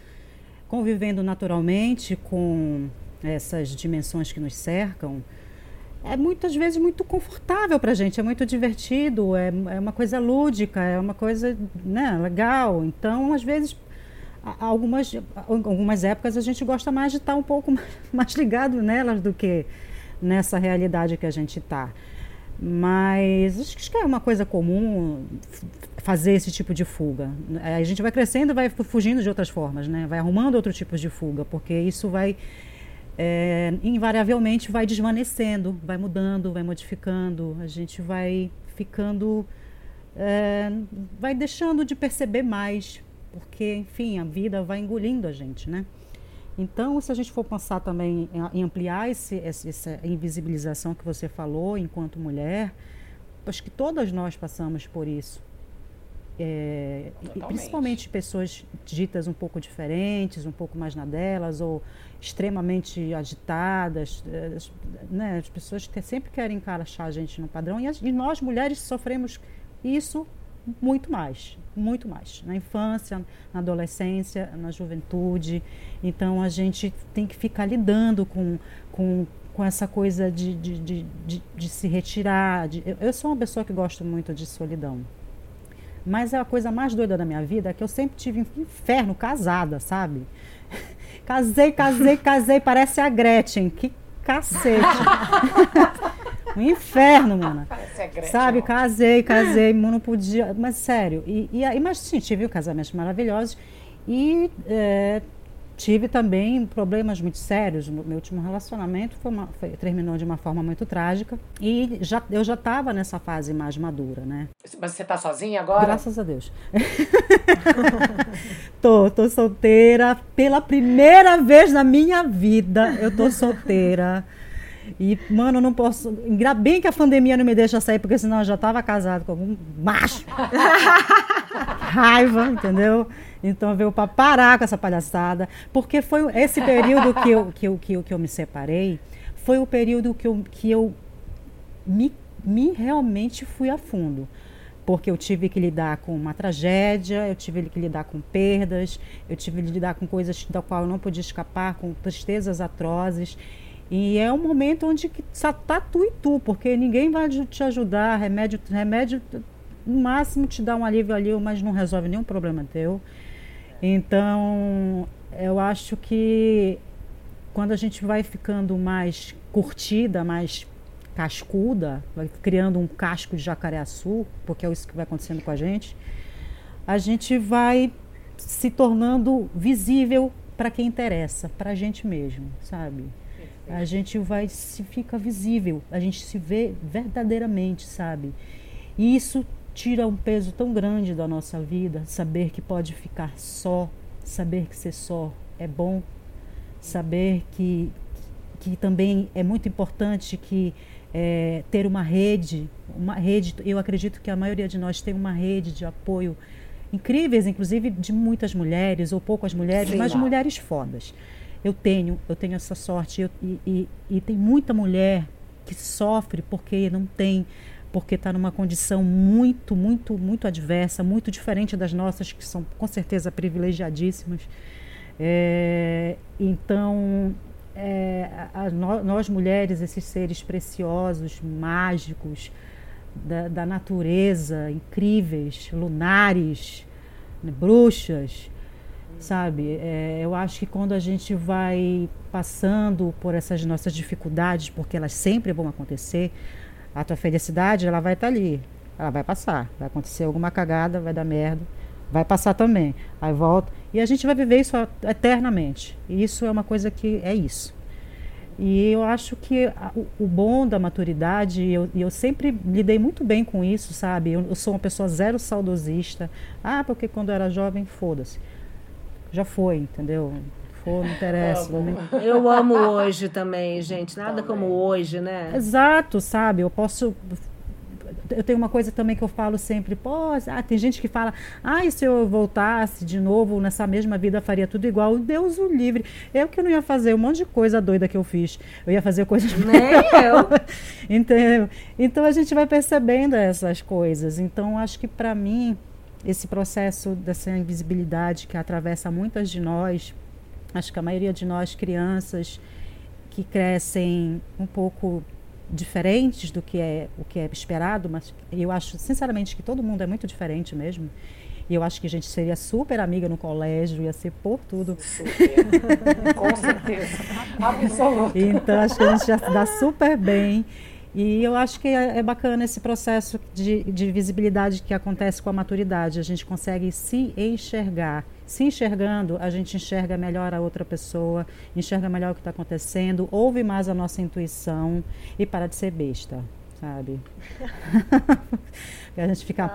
convivendo naturalmente com essas dimensões que nos cercam, é muitas vezes muito confortável para a gente, é muito divertido, é, é uma coisa lúdica, é uma coisa né, legal. Então, às vezes, algumas, algumas épocas a gente gosta mais de estar um pouco mais ligado nelas do que nessa realidade que a gente está. Mas acho que é uma coisa comum fazer esse tipo de fuga. A gente vai crescendo e vai fugindo de outras formas, né? vai arrumando outros tipos de fuga, porque isso vai, é, invariavelmente, vai desvanecendo, vai mudando, vai modificando, a gente vai ficando, é, vai deixando de perceber mais, porque, enfim, a vida vai engolindo a gente, né? Então, se a gente for pensar também em ampliar esse, essa invisibilização que você falou enquanto mulher, acho que todas nós passamos por isso. É, principalmente pessoas ditas um pouco diferentes, um pouco mais na delas, ou extremamente agitadas, né? as pessoas que sempre querem encaixar a gente no padrão, e, as, e nós mulheres sofremos isso muito mais, muito mais. Na infância, na adolescência, na juventude. Então a gente tem que ficar lidando com, com, com essa coisa de, de, de, de, de se retirar. De, eu, eu sou uma pessoa que gosto muito de solidão. Mas a coisa mais doida da minha vida é que eu sempre tive um inferno casada, sabe? Casei, casei, casei, parece a Gretchen. Que cacete. um inferno, mano. Parece a Gretchen. Sabe, casei, casei, não podia. Mas sério. E, e, mas sim, tive casamentos maravilhosos. E é, tive também problemas muito sérios. Meu último relacionamento foi uma, foi, terminou de uma forma muito trágica e já, eu já estava nessa fase mais madura, né? Mas você está sozinha agora? Graças a Deus. tô, tô solteira pela primeira vez na minha vida. Eu tô solteira. E, mano, eu não posso. Ainda bem que a pandemia não me deixa sair, porque senão eu já estava casado com algum macho. Raiva, entendeu? Então veio para parar com essa palhaçada, porque foi esse período que eu, que eu, que eu, que eu me separei, foi o período que eu, que eu me, me realmente fui a fundo. Porque eu tive que lidar com uma tragédia, eu tive que lidar com perdas, eu tive que lidar com coisas da qual eu não podia escapar, com tristezas atrozes. E é um momento onde só tá tu e tu, porque ninguém vai te ajudar. Remédio, remédio no máximo te dá um alívio ali, mas não resolve nenhum problema teu. Então, eu acho que quando a gente vai ficando mais curtida, mais cascuda, vai criando um casco de jacareaçu, porque é isso que vai acontecendo com a gente, a gente vai se tornando visível para quem interessa, para a gente mesmo, sabe? A gente vai se fica visível, a gente se vê verdadeiramente, sabe? E isso tira um peso tão grande da nossa vida, saber que pode ficar só, saber que ser só é bom, saber que, que também é muito importante que é, ter uma rede, uma rede, eu acredito que a maioria de nós tem uma rede de apoio incríveis, inclusive de muitas mulheres, ou poucas mulheres, Sim, mas mulheres fodas. Eu tenho, eu tenho essa sorte, eu, e, e, e tem muita mulher que sofre porque não tem porque está numa condição muito, muito, muito adversa, muito diferente das nossas, que são com certeza privilegiadíssimas. É, então, é, a, nós mulheres, esses seres preciosos, mágicos, da, da natureza, incríveis, lunares, né, bruxas, sabe? É, eu acho que quando a gente vai passando por essas nossas dificuldades, porque elas sempre vão acontecer, a tua felicidade, ela vai estar tá ali. Ela vai passar. Vai acontecer alguma cagada, vai dar merda. Vai passar também. Aí volta. E a gente vai viver isso eternamente. E isso é uma coisa que é isso. E eu acho que o, o, bom da maturidade, e eu, eu, sempre lidei muito bem com isso, sabe? Eu, eu, sou uma pessoa zero saudosista. Ah, porque quando eu era jovem, foda-se. Já foi, entendeu? for, não interessa. Tá eu amo hoje também, gente. Nada também. como hoje, né? Exato, sabe? Eu posso eu tenho uma coisa também que eu falo sempre, pô, ah, tem gente que fala, ah, e se eu voltasse de novo nessa mesma vida, faria tudo igual. Deus o livre. Eu que não ia fazer um monte de coisa doida que eu fiz. Eu ia fazer coisas Nem eu. Entendeu? Então a gente vai percebendo essas coisas. Então acho que para mim esse processo dessa invisibilidade que atravessa muitas de nós, Acho que a maioria de nós, crianças que crescem um pouco diferentes do que é o que é esperado, mas eu acho sinceramente que todo mundo é muito diferente mesmo. E eu acho que a gente seria super amiga no colégio, ia ser por tudo. Com certeza. Absoluto. Então acho que a gente já se dá super bem. E eu acho que é, é, bacana esse processo de, de visibilidade que acontece com a maturidade. A gente consegue se enxergar. Se enxergando, a gente enxerga melhor a outra pessoa, enxerga melhor o que está acontecendo, ouve mais a nossa intuição e para de ser besta, sabe? a gente fica,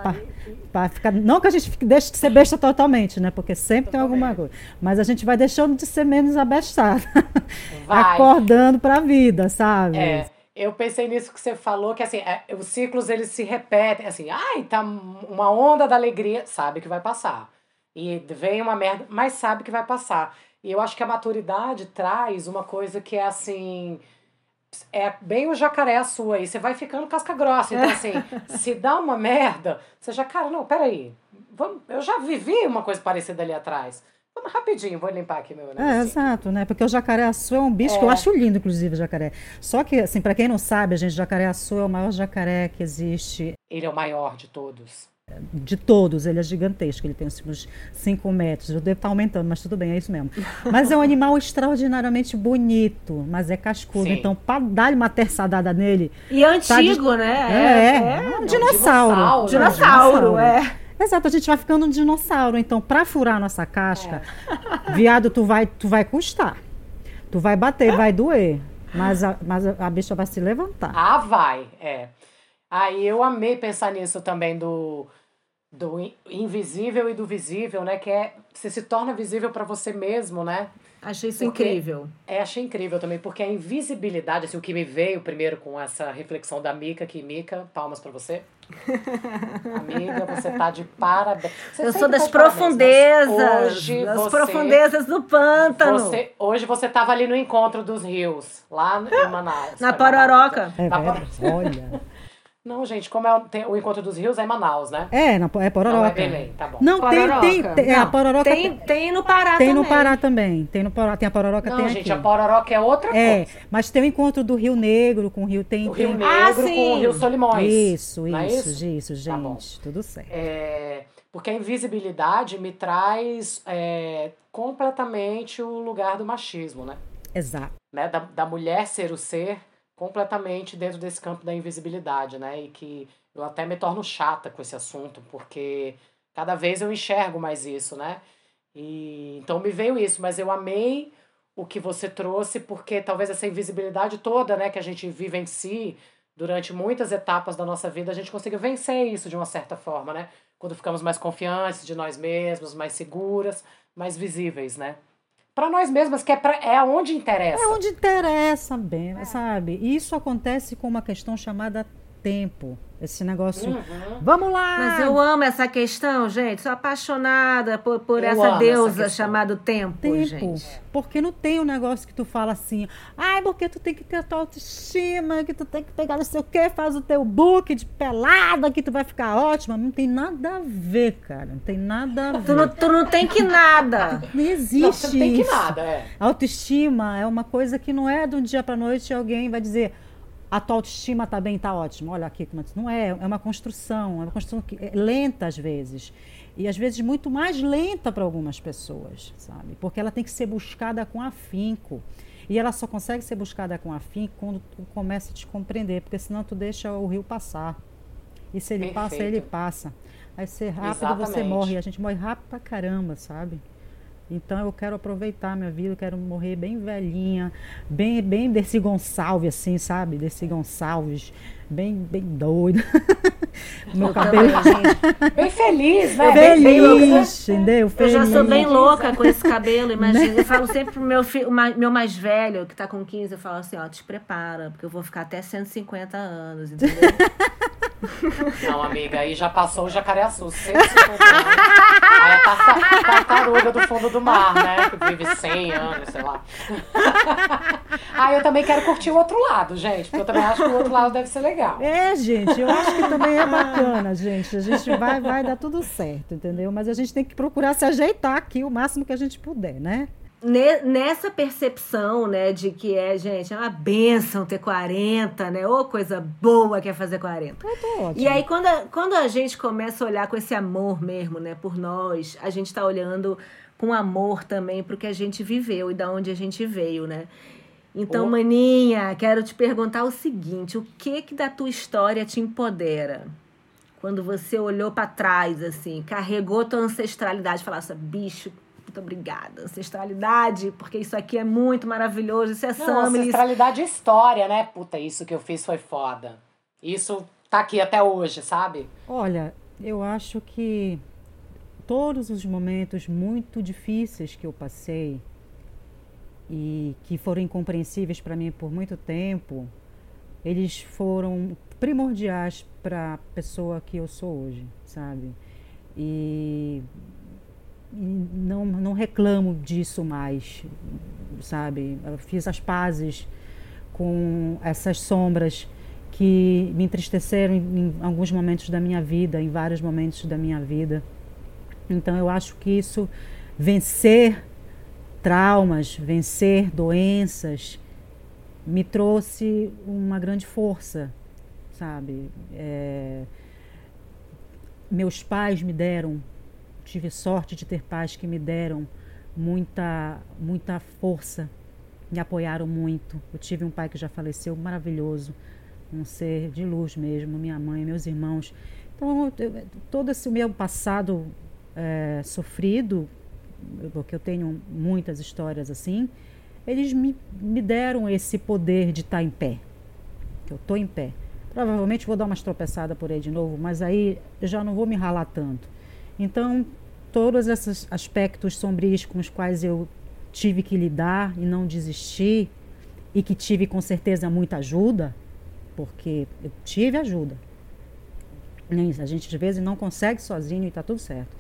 pa, fica. Não que a gente deixe de ser besta totalmente, né? Porque sempre tem alguma coisa. Mas a gente vai deixando de ser menos abestada. Acordando para a vida, sabe? É. Eu pensei nisso que você falou, que assim, é, os ciclos eles se repetem, assim, ai, tá uma onda da alegria, sabe que vai passar. E vem uma merda, mas sabe que vai passar. E eu acho que a maturidade traz uma coisa que é assim, é bem o jacaré a sua aí, você vai ficando casca grossa. Então, assim, se dá uma merda, você já, cara, não, peraí, vamos, eu já vivi uma coisa parecida ali atrás. Rapidinho, vou limpar aqui meu negócio. É, exato, né? Porque o jacaré-açu é um bicho é. que eu é. acho lindo, inclusive, o jacaré. Só que, assim, para quem não sabe, a gente, jacaré-açu é o maior jacaré que existe. Ele é o maior de todos. de todos, ele é gigantesco, ele tem uns 5 metros. Eu devo estar aumentando, mas tudo bem, é isso mesmo. Mas é um animal extraordinariamente bonito, mas é cascudo. Sim. Então, para dar uma terçadada nele. E é tá antigo, tá de... né? É, é, é um dinossauro. Dinossauro, dinossauro, é. Exato, a gente vai ficando um dinossauro. Então, para furar a nossa casca, é. viado, tu vai, tu vai custar. Tu vai bater, vai doer. Mas a, mas a bicha vai se levantar. Ah, vai, é. Aí eu amei pensar nisso também do do invisível e do visível, né? Que é você se torna visível para você mesmo, né? Achei isso porque, incrível. É, achei incrível também, porque a invisibilidade, assim, o que me veio primeiro com essa reflexão da Mica, que Mica, palmas para você. Amiga, você tá de parabéns. Você eu sou das tá profundezas, hoje das você, profundezas do pântano. Você, hoje você tava ali no encontro dos rios, lá em Manaus. Na Pororoca. É, Na Olha. Não, gente, como é tem, o Encontro dos Rios é em Manaus, né? É, na, é Pororoca. Não, é Belém, tá bom. Não, Pororoca. tem, tem, tem, Não, a Pororoca tem, tem no Pará tem também. no Pará também. Tem no Pará, tem a Pororoca, Não, tem gente, aqui. a Pororoca é outra é, coisa. mas tem o encontro do Rio Negro com o Rio tem o Rio tem... Negro ah, com o Rio Solimões. Isso, é isso, isso, isso, Tá gente, tudo certo. É, porque a invisibilidade me traz é, completamente o lugar do machismo, né? Exato. Né? Da, da mulher ser o ser completamente dentro desse campo da invisibilidade, né? E que eu até me torno chata com esse assunto, porque cada vez eu enxergo mais isso, né? E então me veio isso, mas eu amei o que você trouxe, porque talvez essa invisibilidade toda, né, que a gente vive em si durante muitas etapas da nossa vida, a gente consiga vencer isso de uma certa forma, né? Quando ficamos mais confiantes de nós mesmos, mais seguras, mais visíveis, né? Para nós mesmas, que é, pra, é onde interessa. É onde interessa, bem, é. sabe? Isso acontece com uma questão chamada tempo. Esse negócio. Uhum. Vamos lá! Mas eu amo essa questão, gente. Sou apaixonada por, por essa deusa essa chamada tempo, tempo, gente. Porque não tem um negócio que tu fala assim, ai, porque tu tem que ter a tua autoestima, que tu tem que pegar não sei o quê, faz o teu book de pelada, que tu vai ficar ótima. Não tem nada a ver, cara. Não tem nada a ver. Tu não, tu não tem que nada. Não existe. Não, você não tem que nada, é. Autoestima é uma coisa que não é de um dia pra noite alguém vai dizer a tua autoestima bem, está ótimo. Olha aqui como não é, é uma construção, é uma construção que é lenta às vezes e às vezes muito mais lenta para algumas pessoas, sabe? Porque ela tem que ser buscada com afinco. E ela só consegue ser buscada com afinco quando tu começa a te compreender, porque senão tu deixa o rio passar. E se ele Perfeito. passa, ele passa. Aí ser rápido, Exatamente. você morre. E a gente morre rápido pra caramba, sabe? Então eu quero aproveitar minha vida, eu quero morrer bem velhinha, bem bem desse Gonçalves assim, sabe? Desse Gonçalves, bem bem doido. Meu cabelo também, bem feliz, né? Feliz, bem feliz, entendeu? Feliz. Eu já sou bem louca com esse cabelo, imagina. Eu falo sempre pro meu filho, meu mais velho, que tá com 15, eu falo assim, ó, te prepara, porque eu vou ficar até 150 anos, entendeu? Não, amiga, aí já passou o jacaré azul, 150 anos. Aí a tartaruga do fundo do mar, né? Que vive 100 anos, sei lá. Aí eu também quero curtir o outro lado, gente, porque eu também acho que o outro lado deve ser legal. É, gente, eu acho que também é bacana, gente. A gente vai, vai dar tudo certo, entendeu? Mas a gente tem que procurar se ajeitar aqui o máximo que a gente puder, né? nessa percepção, né, de que é, gente, é uma benção ter 40, né? Ou coisa boa que é fazer 40. Eu tô ótimo. E aí, quando a, quando a gente começa a olhar com esse amor mesmo, né, por nós, a gente está olhando com amor também para o que a gente viveu e da onde a gente veio, né? Então, oh. maninha, quero te perguntar o seguinte: o que que da tua história te empodera? Quando você olhou para trás, assim, carregou tua ancestralidade, falasse, bicho, muito obrigada. Ancestralidade, porque isso aqui é muito maravilhoso. Isso é Não, Ancestralidade e história, né? Puta, isso que eu fiz foi foda. Isso tá aqui até hoje, sabe? Olha, eu acho que todos os momentos muito difíceis que eu passei e que foram incompreensíveis para mim por muito tempo, eles foram primordiais para a pessoa que eu sou hoje, sabe? E não, não reclamo disso mais, sabe? Eu fiz as pazes com essas sombras que me entristeceram em, em, alguns momentos da minha vida, em vários momentos da minha vida. Então eu acho que isso, vencer traumas, vencer doenças, me trouxe uma grande força, sabe? É, meus pais me deram, tive sorte de ter pais que me deram muita, muita força, me apoiaram muito. Eu tive um pai que já faleceu, maravilhoso, um ser de luz mesmo, minha mãe, meus irmãos. Então, eu, todo esse meu passado é, sofrido, porque eu tenho muitas histórias assim, eles me, me deram esse poder de estar em pé. Que eu estou em pé. Provavelmente vou dar umas tropeçadas por aí de novo, mas aí já não vou me ralar tanto. Então, todos esses aspectos sombrios com os quais eu tive que lidar e não desistir, e que tive com certeza muita ajuda, porque eu tive ajuda. A gente às vezes não consegue sozinho e está tudo certo.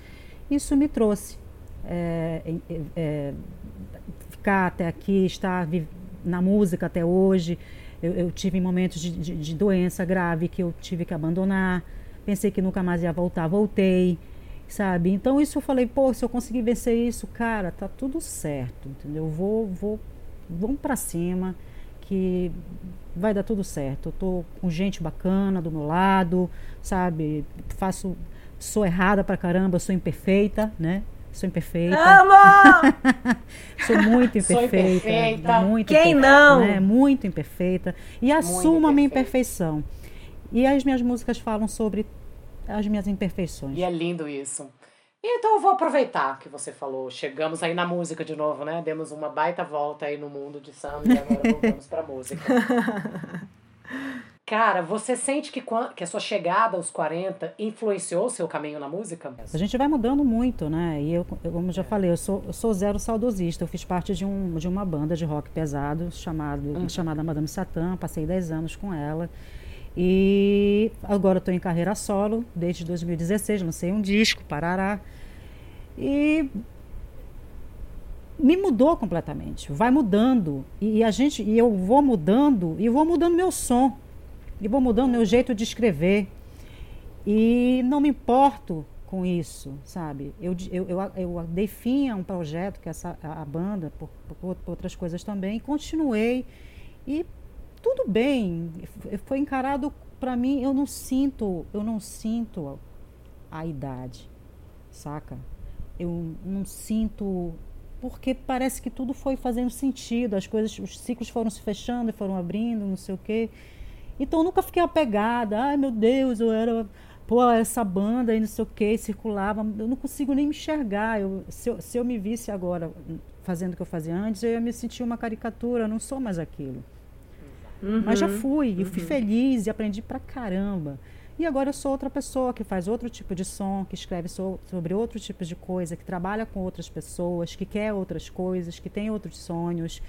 Isso me trouxe é, é, é, ficar até aqui, estar na música até hoje. Eu, eu tive momentos de, de, de, doença grave que eu tive que abandonar. Pensei que nunca mais ia voltar, voltei, sabe? Então isso eu falei, pô, se eu conseguir vencer isso, cara, tá tudo certo, entendeu? Vou, vou, vamos para cima, que vai dar tudo certo. Eu tô com gente bacana do meu lado, sabe? Faço, sou errada pra caramba, sou imperfeita, né? Sou imperfeita. Amo! Sou muito imperfeita. Sou imperfeita. Muito Quem imperfeita, não? Né? Muito imperfeita. E assumo a minha imperfeição. E as minhas músicas falam sobre as minhas imperfeições. E é lindo isso. Então eu vou aproveitar que você falou. Chegamos aí na música de novo, né? Demos uma baita volta aí no mundo de samba e agora voltamos pra música. Cara, você sente que, que a sua chegada aos 40 influenciou o seu caminho na música? A gente vai mudando muito, né? E eu, eu como já falei, eu sou, eu sou zero saudosista. Eu fiz parte de, um, de uma banda de rock pesado chamado, uhum. chamada Madame Satã. Passei 10 anos com ela. E agora estou em carreira solo, desde 2016. Lancei um disco, Parará. E me mudou completamente. Vai mudando. E a gente, e eu vou mudando, e vou mudando meu som e vou mudando meu jeito de escrever. E não me importo com isso, sabe? Eu, eu, eu, eu dei fim a um projeto, que é essa, a, a banda, por, por, por, outras coisas também, e continuei. E tudo bem, foi encarado para mim, eu não sinto, eu não sinto a, a idade, saca? Eu não sinto porque parece que tudo foi fazendo sentido, as coisas, os ciclos foram se fechando e foram abrindo, não sei o quê. Então eu nunca fiquei apegada. Ai, meu Deus, eu era pô, essa banda e não sei o que, circulava. Eu não consigo nem me enxergar. Eu, se, eu, se eu me visse agora fazendo o que eu fazia antes, eu ia me sentir uma caricatura. Eu não sou mais aquilo. Uhum, Mas já fui, uhum. e fui feliz e aprendi pra caramba. E agora eu sou outra pessoa que faz outro tipo de som, que escreve so, sobre outro tipo de coisa, que trabalha com outras pessoas, que quer outras coisas, que tem outros sonhos.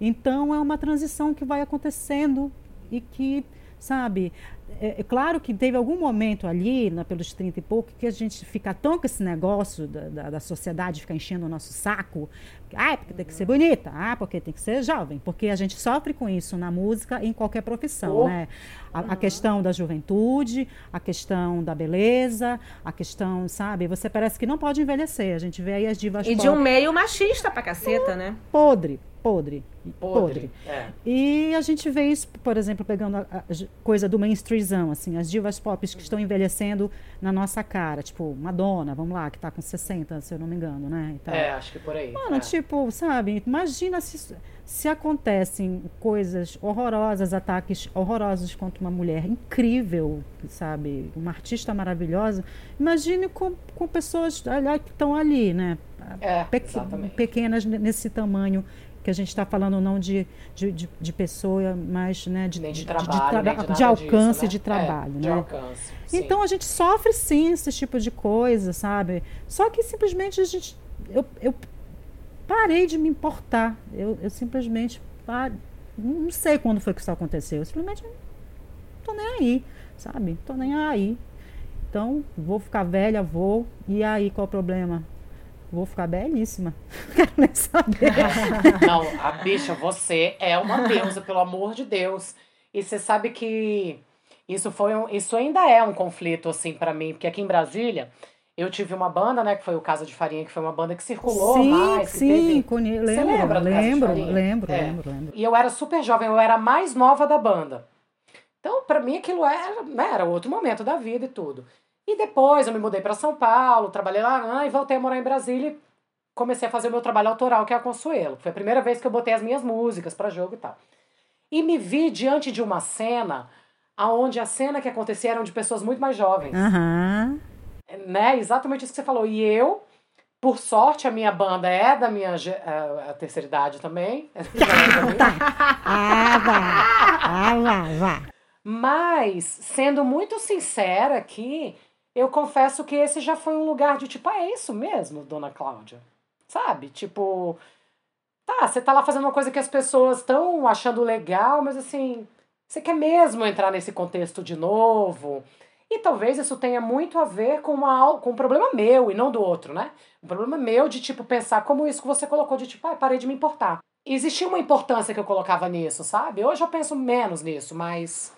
Então é uma transição que vai acontecendo e que, sabe, é, é, claro que teve algum momento ali, na, pelos 30 e pouco, que a gente fica tão com esse negócio da, da, da sociedade ficar enchendo o nosso saco. Ah, porque tem que ser bonita. Ah, porque tem que ser jovem. Porque a gente sofre com isso na música em qualquer profissão, oh. né? A, a, questão da juventude, a questão da beleza, a questão, sabe? Você parece que não pode envelhecer. A gente vê aí as divas E pop. de um meio machista pra caceta, né? Podre, podre. Podre. podre. É. E a gente vê isso, por exemplo, pegando a, a coisa do mainstreamzão, assim, as divas pop que estão envelhecendo na nossa cara, tipo Madonna, vamos lá, que está com 60, se eu não me engano, né? Então, é, acho que por aí. Mano, é. tipo, sabe, imagina se, se acontecem coisas horrorosas, ataques horrorosos contra uma mulher incrível, sabe, uma artista maravilhosa, imagine com, com pessoas que estão ali, né? É, Pe pequenas nesse tamanho que a gente está falando não de, de, de, de, pessoa, mas né, de, de, trabalho, de, de, de alcance disso, né? de trabalho. É, né? alcance, então a gente sofre sim esse tipo de coisa, sabe? Só que simplesmente a gente. Eu, eu parei de me importar. Eu, eu simplesmente não sei quando foi que isso aconteceu. Eu simplesmente não tô nem aí, sabe? Tô nem aí. Então, vou ficar velha, vou. E aí, qual o problema? Vou ficar belíssima. Quero nem saber. Não, a bicha, você é uma deusa, pelo amor de Deus. E você sabe que isso foi um, isso ainda é um conflito assim para mim, porque aqui em Brasília eu tive uma banda, né, que foi o Casa de Farinha, que foi uma banda que circulou sim, mais, sim, teve... lembro, Você lembra lembro, lembro, é. lembro, lembro. E eu era super jovem, eu era a mais nova da banda. Então, para mim aquilo era, né, era outro momento da vida e tudo. E depois eu me mudei para São Paulo, trabalhei lá e voltei a morar em Brasília e comecei a fazer o meu trabalho autoral, que é a Consuelo. Foi a primeira vez que eu botei as minhas músicas para jogo e tal. E me vi diante de uma cena aonde a cena que acontecia eram de pessoas muito mais jovens. Uhum. Né? Exatamente isso que você falou. E eu, por sorte, a minha banda é da minha a, a terceira idade também. ah, vá. Ah, vá, vá. Mas, sendo muito sincera aqui, eu confesso que esse já foi um lugar de tipo, ah, é isso mesmo, dona Cláudia? Sabe? Tipo, tá, você tá lá fazendo uma coisa que as pessoas estão achando legal, mas assim, você quer mesmo entrar nesse contexto de novo? E talvez isso tenha muito a ver com, uma, com um problema meu e não do outro, né? Um problema meu de, tipo, pensar como isso que você colocou, de tipo, ah, parei de me importar. Existia uma importância que eu colocava nisso, sabe? Hoje eu penso menos nisso, mas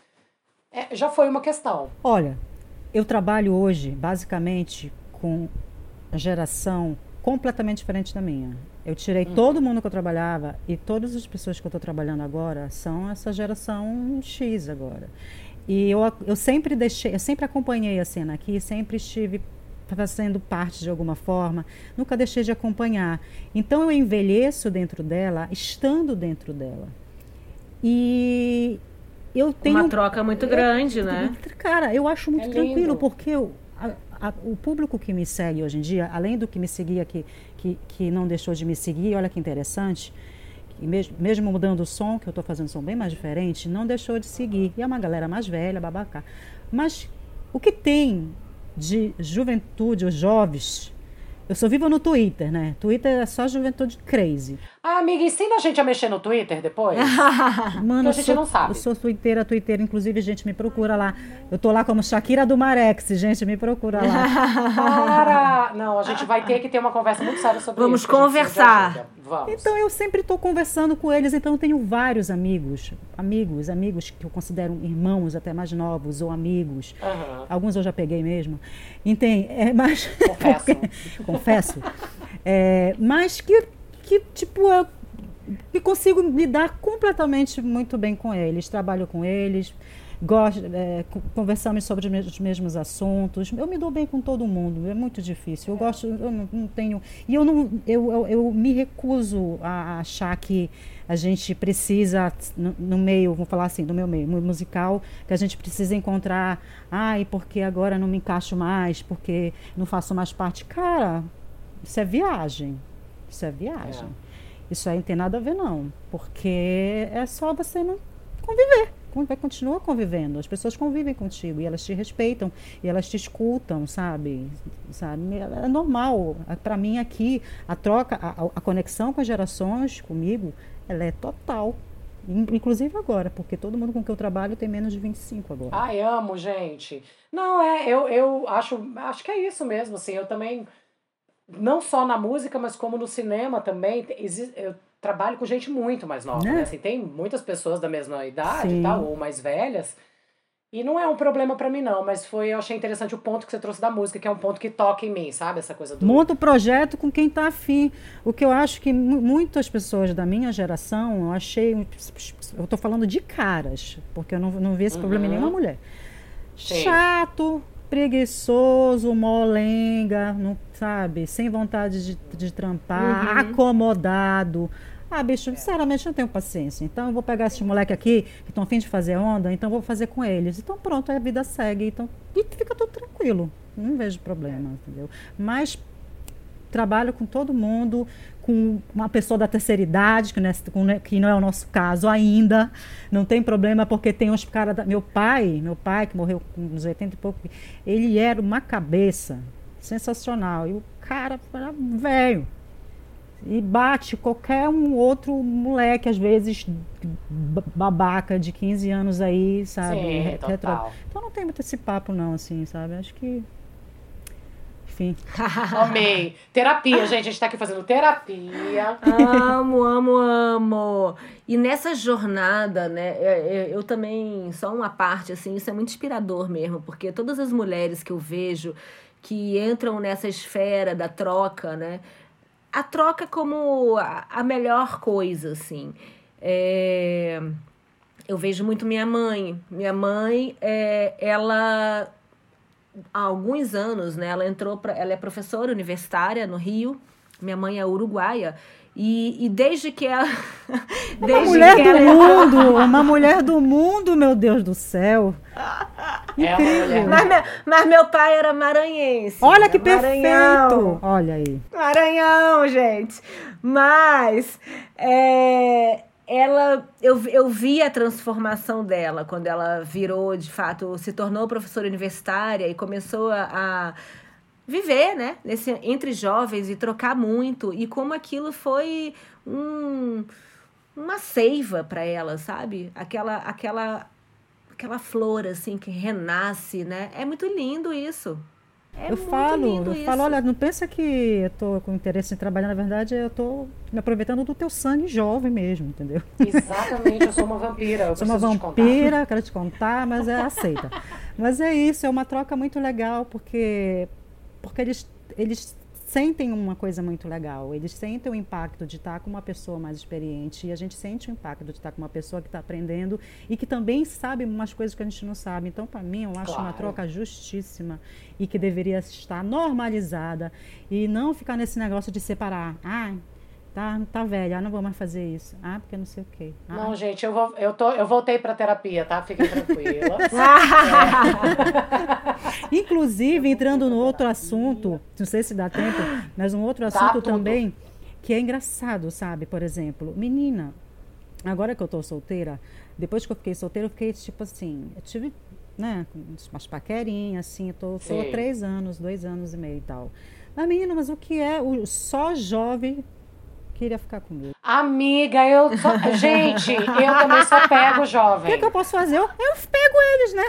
é, já foi uma questão. Olha, eu trabalho hoje, basicamente, com a geração completamente diferente da minha. Eu tirei uhum. todo mundo que eu trabalhava e todas as pessoas que eu estou trabalhando agora são essa geração X agora. E eu, eu sempre deixei, eu sempre acompanhei a cena aqui, sempre estive fazendo parte de alguma forma, nunca deixei de acompanhar. Então eu envelheço dentro dela, estando dentro dela. E eu tenho uma troca muito grande, né? Cara, eu acho muito é tranquilo porque eu, a, a, o público que me segue hoje em dia, além do que me seguia que, que, que não deixou de me seguir, olha que interessante, que mesmo, mesmo mudando o som, que eu estou fazendo um som bem mais diferente, não deixou de seguir. E é uma galera mais velha, babacá. Mas o que tem de juventude, os jovens, eu sou viva no Twitter, né? Twitter é só juventude crazy. Ah, amiga, ensina a gente a mexer no Twitter depois. Mano, a gente sou, não sabe. Eu sou twitteira, twitteira. Inclusive, gente, me procura lá. Eu tô lá como Shakira do Marex, gente, me procura lá. Para! Não, a gente vai ter que ter uma conversa muito séria sobre Vamos isso. Vamos conversar. Vamos. Então, eu sempre tô conversando com eles. Então, eu tenho vários amigos. Amigos, amigos que eu considero irmãos até mais novos ou amigos. Uhum. Alguns eu já peguei mesmo. Entende? É, mas... Confesso. confesso. É, mas que, que tipo, eu que consigo lidar completamente muito bem com eles. Trabalho com eles, gosto, é, conversamos sobre os mesmos assuntos. Eu me dou bem com todo mundo, é muito difícil. Eu gosto, eu não, não tenho. E eu, não, eu, eu, eu, me recuso a achar que a gente precisa, no, no, meio, vou falar assim, do meu meio musical, que a gente precisa encontrar, ai, porque agora não me encaixo mais, porque não faço mais parte. Cara, isso é viagem. Isso é viagem. É. Isso aí não tem nada a ver, não. Porque é só você não conviver. Vai continuar convivendo. As pessoas convivem contigo e elas te respeitam e elas te escutam, sabe? sabe? É normal. Para mim aqui, a troca, a, a conexão com as gerações, comigo, ela é total. Inclusive agora, porque todo mundo com que eu trabalho tem menos de 25 agora. Ai, amo, gente. Não, é, eu, eu acho, acho que é isso mesmo, assim, eu também não só na música, mas como no cinema também, eu trabalho com gente muito mais nova, né? né? Assim, tem muitas pessoas da mesma idade tal, ou mais velhas. E não é um problema para mim, não, mas foi, eu achei interessante o ponto que você trouxe da música, que é um ponto que toca em mim, sabe? Essa coisa do. Monta o projeto com quem tá afim. O que eu acho que muitas pessoas da minha geração, eu achei. Eu tô falando de caras, porque eu não, não vi esse uhum. problema em nenhuma mulher. Sim. Chato, preguiçoso, molenga, não sabe, sem vontade de, de trampar, uhum. acomodado. Ah, bicho, sinceramente não tenho paciência. Então eu vou pegar esses moleque aqui que estão afim de fazer onda, então vou fazer com eles. Então pronto, a vida segue. Então, e fica tudo tranquilo. Não vejo problema, entendeu? Mas trabalho com todo mundo, com uma pessoa da terceira idade, que não, é, que não é o nosso caso ainda. Não tem problema, porque tem uns caras. Meu pai, meu pai, que morreu com uns 80 e pouco, ele era uma cabeça sensacional. E o cara era velho. E bate qualquer um outro moleque, às vezes babaca de 15 anos aí, sabe? Sim, total. Então não tem muito esse papo, não, assim, sabe? Acho que enfim. Amei. Terapia, gente. A gente tá aqui fazendo terapia. Amo, amo, amo. E nessa jornada, né, é, é, eu também, só uma parte, assim, isso é muito inspirador mesmo, porque todas as mulheres que eu vejo que entram nessa esfera da troca, né, a troca como a melhor coisa, assim. É, eu vejo muito minha mãe. Minha mãe, é, ela há alguns anos, né? Ela entrou para, ela é professora universitária no Rio. Minha mãe é uruguaia e, e desde que ela. Desde uma mulher do ela... mundo! Uma mulher do mundo, meu Deus do céu! É Incrível. Mas, meu, mas meu pai era maranhense. Olha que Maranhão. perfeito! Olha aí. Maranhão, gente! Mas. É, ela eu, eu vi a transformação dela quando ela virou de fato se tornou professora universitária e começou a, a viver, né, nesse, entre jovens e trocar muito e como aquilo foi um, uma seiva para ela, sabe? Aquela aquela aquela flor assim que renasce, né? É muito lindo isso. É eu falo, eu isso. falo, olha, não pensa que eu tô com interesse em trabalhar, na verdade, eu tô me aproveitando do teu sangue jovem mesmo, entendeu? Exatamente, eu sou uma vampira. Eu sou uma vampira, quero te contar, mas é aceita. mas é isso, é uma troca muito legal, porque porque eles, eles sentem uma coisa muito legal. Eles sentem o impacto de estar com uma pessoa mais experiente e a gente sente o impacto de estar com uma pessoa que está aprendendo e que também sabe umas coisas que a gente não sabe. Então, para mim, eu acho claro. uma troca justíssima e que deveria estar normalizada e não ficar nesse negócio de separar. Ah, tá, tá velha, ah, não vou mais fazer isso. Ah, porque não sei o quê. Ah. Não, gente, eu, vou, eu, tô, eu voltei pra terapia, tá? Fiquem tranquilas. é. Inclusive, entrando no outro assunto, não sei se dá tempo, mas um outro assunto também, que é engraçado, sabe? Por exemplo, menina, agora que eu tô solteira, depois que eu fiquei solteira, eu fiquei tipo assim, eu tive, né, umas paquerinhas, assim, eu tô, tô há três anos, dois anos e meio e tal. Mas, menina, mas o que é o só jovem queria ficar comigo. Amiga, eu só... Gente, eu também só pego jovem. O que, que, eu posso fazer? Eu, eu pego eles, né?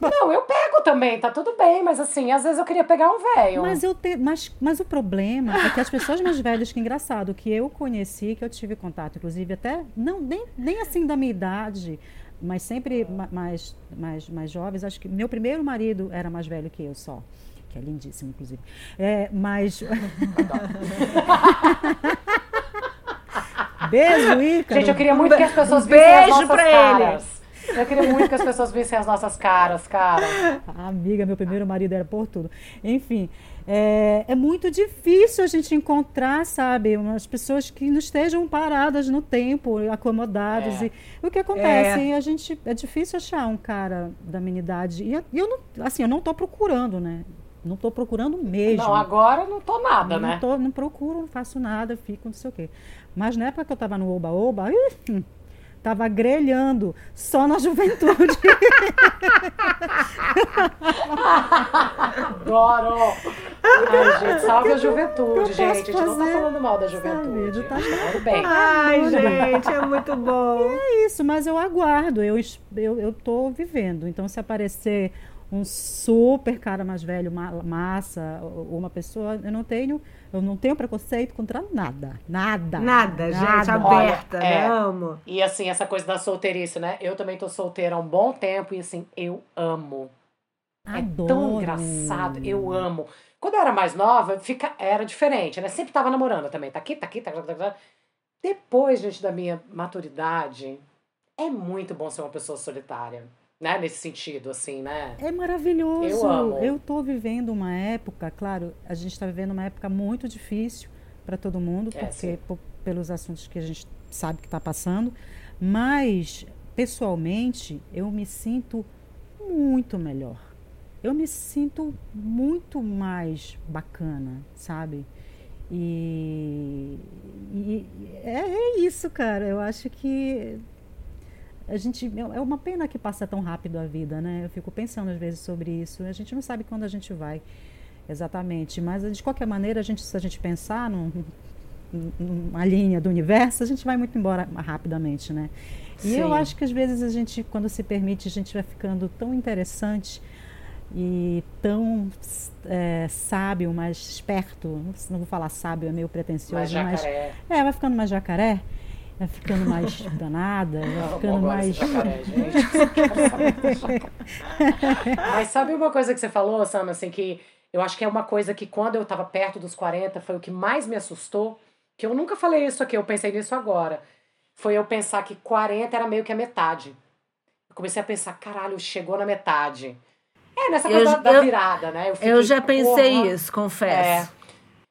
Não, eu pego também, tá tudo bem, mas assim, às vezes eu queria pegar um velho. Mas eu te... mas, mas o problema é que as pessoas mais velhas, que engraçado, que eu conheci, que eu tive contato, inclusive até, não, nem, nem assim da minha idade, mas sempre mais, mais, mais jovens. Acho que meu primeiro marido era mais velho que eu só que é lindíssimo, inclusive. É, mas. Beijo, Ícaro. Gente, eu queria muito que as pessoas um vissem as nossas caras. Ele. Eu queria muito que as pessoas vissem as nossas caras, cara. Amiga, meu primeiro marido era por tudo. Enfim, é, é, muito difícil a gente encontrar, sabe, umas pessoas que não estejam paradas no tempo, acomodadas. É. E o que acontece? É. A gente, é difícil achar um cara da minha idade. E eu não, assim, eu não estou procurando, né? Não estou procurando mesmo. Não, agora não estou nada, não né? Tô, não procuro, não faço nada, fico, não sei o quê. Mas na época que eu estava no Oba-Oba, estava grelhando só na juventude. Adoro! Ai, gente, salve a juventude, gente. A gente não está falando mal da juventude. Sabe, tá falando bem. Ai, gente, é muito bom. E é isso, mas eu aguardo, eu, eu, eu tô vivendo. Então, se aparecer um super cara mais velho, massa, uma pessoa, eu não tenho, eu não tenho preconceito contra nada, nada. Nada, nada. gente, aberta, Olha, né? Amo. E assim, essa coisa da solteirice, né? Eu também tô solteira há um bom tempo e assim, eu amo. Adoro. É tão engraçado, eu amo. Quando eu era mais nova, fica, era diferente, né? Sempre tava namorando também, tá aqui, tá aqui, tá aqui, tá aqui. Tá Depois, gente, da minha maturidade, é muito bom ser uma pessoa solitária né? Nesse sentido, assim, né? É maravilhoso. Eu amo. Eu tô vivendo uma época, claro, a gente está vivendo uma época muito difícil para todo mundo, é, porque por, pelos assuntos que a gente sabe que está passando, mas pessoalmente eu me sinto muito melhor. Eu me sinto muito mais bacana, sabe? E, e é, é isso, cara. Eu acho que a gente é uma pena que passa tão rápido a vida, né? Eu fico pensando às vezes sobre isso. A gente não sabe quando a gente vai exatamente, mas de qualquer maneira, a gente, se a gente pensar num, numa linha do universo, a gente vai muito embora rapidamente, né? E Sim. eu acho que às vezes a gente, quando se permite, a gente vai ficando tão interessante e tão é, sábio, mais esperto. Não vou falar sábio, é meio pretensioso, mais mas é, vai ficando mais jacaré vai ficando mais danada, vai ficando mais. Mas sabe uma coisa que você falou, Sam, assim, que eu acho que é uma coisa que quando eu tava perto dos 40 foi o que mais me assustou, que eu nunca falei isso aqui, eu pensei nisso agora. Foi eu pensar que 40 era meio que a metade. Eu comecei a pensar, caralho, chegou na metade. É, nessa coisa Eu- da, da eu- virada, né? Eu fiquei, já pensei porra. isso, confesso.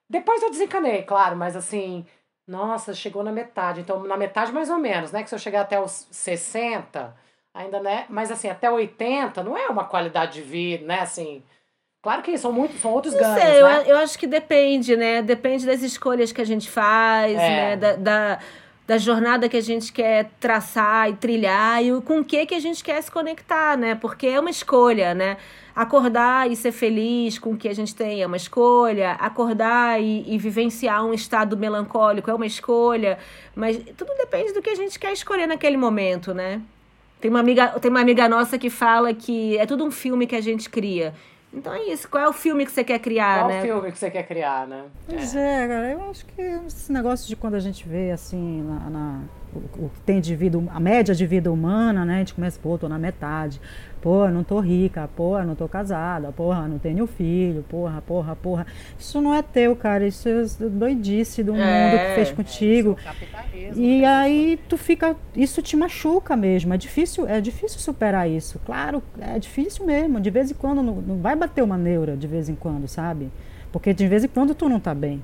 Depois eu desencanei, claro, mas assim, nossa, chegou na metade. Então, na metade mais ou menos, né? Que se eu chegar até os 60, ainda, né? Mas assim, até 80 não é uma qualidade de vida, né? Assim, claro que são muitos, são outros Não ganhos, sei, eu, né? eu acho que depende, né? Depende das escolhas que a gente faz, É. né? Da, da, da jornada que a gente quer traçar e trilhar e com o que, que a gente quer se conectar, né? Porque é uma escolha, né? Acordar e ser feliz com o que a gente tem é uma escolha, acordar e, e vivenciar um estado melancólico é uma escolha, mas tudo depende do que a gente quer escolher naquele momento, né? Tem uma amiga, tem uma amiga nossa que fala que é tudo um filme que a gente cria. Então é isso. Qual é o filme que você quer criar, Qual né? filme que você quer criar, né? Pois é, cara, eu acho que esse negócio de quando a gente vê assim, na, na- o, que tem de vida, a média de vida humana, né? A gente começa, pô, tô na metade, pô, não tô rica, pô, não tô casada, porra, não tenho filho, porra, porra, porra. Isso não é teu, cara, isso é doidice do mundo que fez contigo. E aí tu fica, isso te machuca mesmo. É difícil, é difícil superar isso. Claro, é difícil mesmo. De vez em quando não, não vai bater uma neura de vez em quando, sabe? Porque de vez em quando tu não tá bem.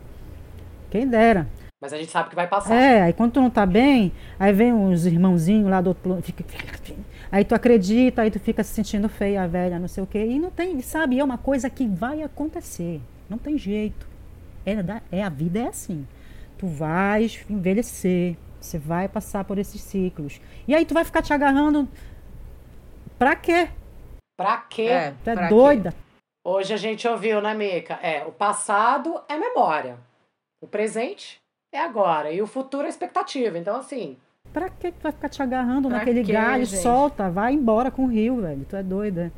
Quem dera. Mas a gente sabe que vai passar. É, aí quando tu não tá bem, aí vem uns irmãozinhos lá do outro plano, fica, aí tu acredita, aí tu fica se sentindo feia, velha, não sei o quê. E não tem, sabe, é uma coisa que vai acontecer. Não tem jeito. É, da- é a vida é assim. Tu vais envelhecer, você vai passar por esses ciclos. E aí tu vai ficar te agarrando pra quê? Pra quê? É, Tu é pra quê? doida. Hoje a gente ouviu, né, Mica? É, o passado é memória. O presente é agora. E o futuro é expectativa. Então, assim, Pra que tu vai ficar te agarrando Pra naquele quê, galho? gente? Solta, vai embora com o rio, velho. Tu é doida.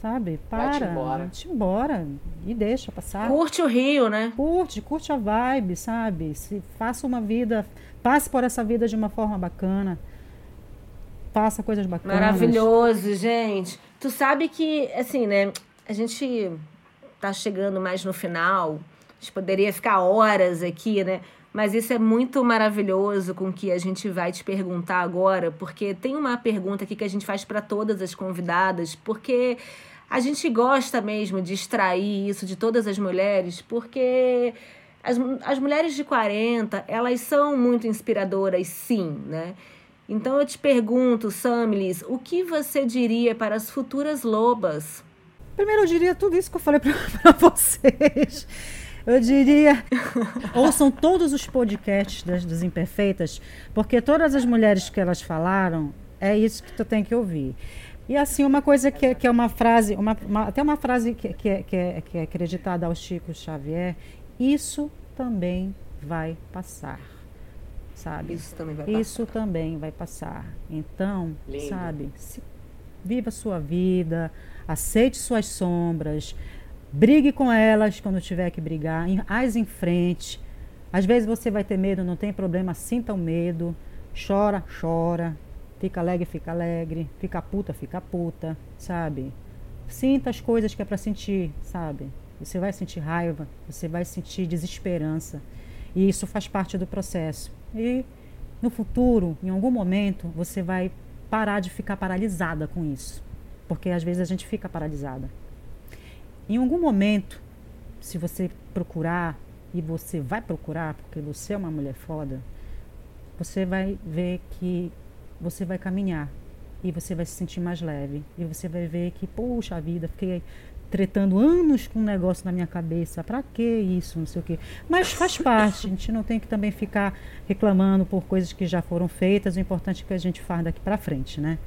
Sabe? Para. Vai-te embora. vai-te embora. E deixa passar. Curte o Rio, né? Curte, curte a vibe, sabe? Se faça uma vida, passe por essa vida de uma forma bacana. Faça coisas bacanas. Maravilhoso, gente. Tu sabe que, assim, né? A gente tá chegando mais no final. A gente poderia ficar horas aqui, né? Mas isso é muito maravilhoso com que a gente vai te perguntar agora, porque tem uma pergunta aqui que a gente faz para todas as convidadas, porque a gente gosta mesmo de extrair isso de todas as mulheres, porque as, as mulheres de 40, elas são muito inspiradoras, sim, né? Então eu te pergunto, Samilis, o que você diria para as futuras lobas? Primeiro eu diria tudo isso que eu falei pra vocês. Eu diria, ouçam todos os podcasts das Desimperfeitas, porque todas as mulheres que elas falaram, é isso que tu tem que ouvir. E assim, uma coisa que, é- que é uma frase, uma, uma- até uma frase que, que, é, que, é, que é acreditada ao Chico Xavier, isso também vai passar, sabe? Isso também vai Isso também vai passar. Então, Lindo. sabe, se- viva a sua vida, aceite suas sombras, brigue com elas quando tiver que brigar, as em frente. Às vezes você vai ter medo, não tem problema, sinta o medo, chora, chora, fica alegre, fica alegre, fica puta, fica puta, sabe? Sinta as coisas que é para sentir, sabe? Você vai sentir raiva, você vai sentir desesperança. E isso faz parte do processo. E no futuro, em algum momento, você vai parar de ficar paralisada com isso. Porque às vezes a gente fica paralisada. Em algum momento, se você procurar, e você vai procurar, porque você é uma mulher foda, você vai ver que você vai caminhar e você vai se sentir mais leve. E você vai ver que, poxa vida, fiquei tretando anos com um negócio na minha cabeça. Pra que isso? Não sei o quê. Mas faz parte. A gente não tem que também ficar reclamando por coisas que já foram feitas. O importante é que a gente faz daqui pra frente, né?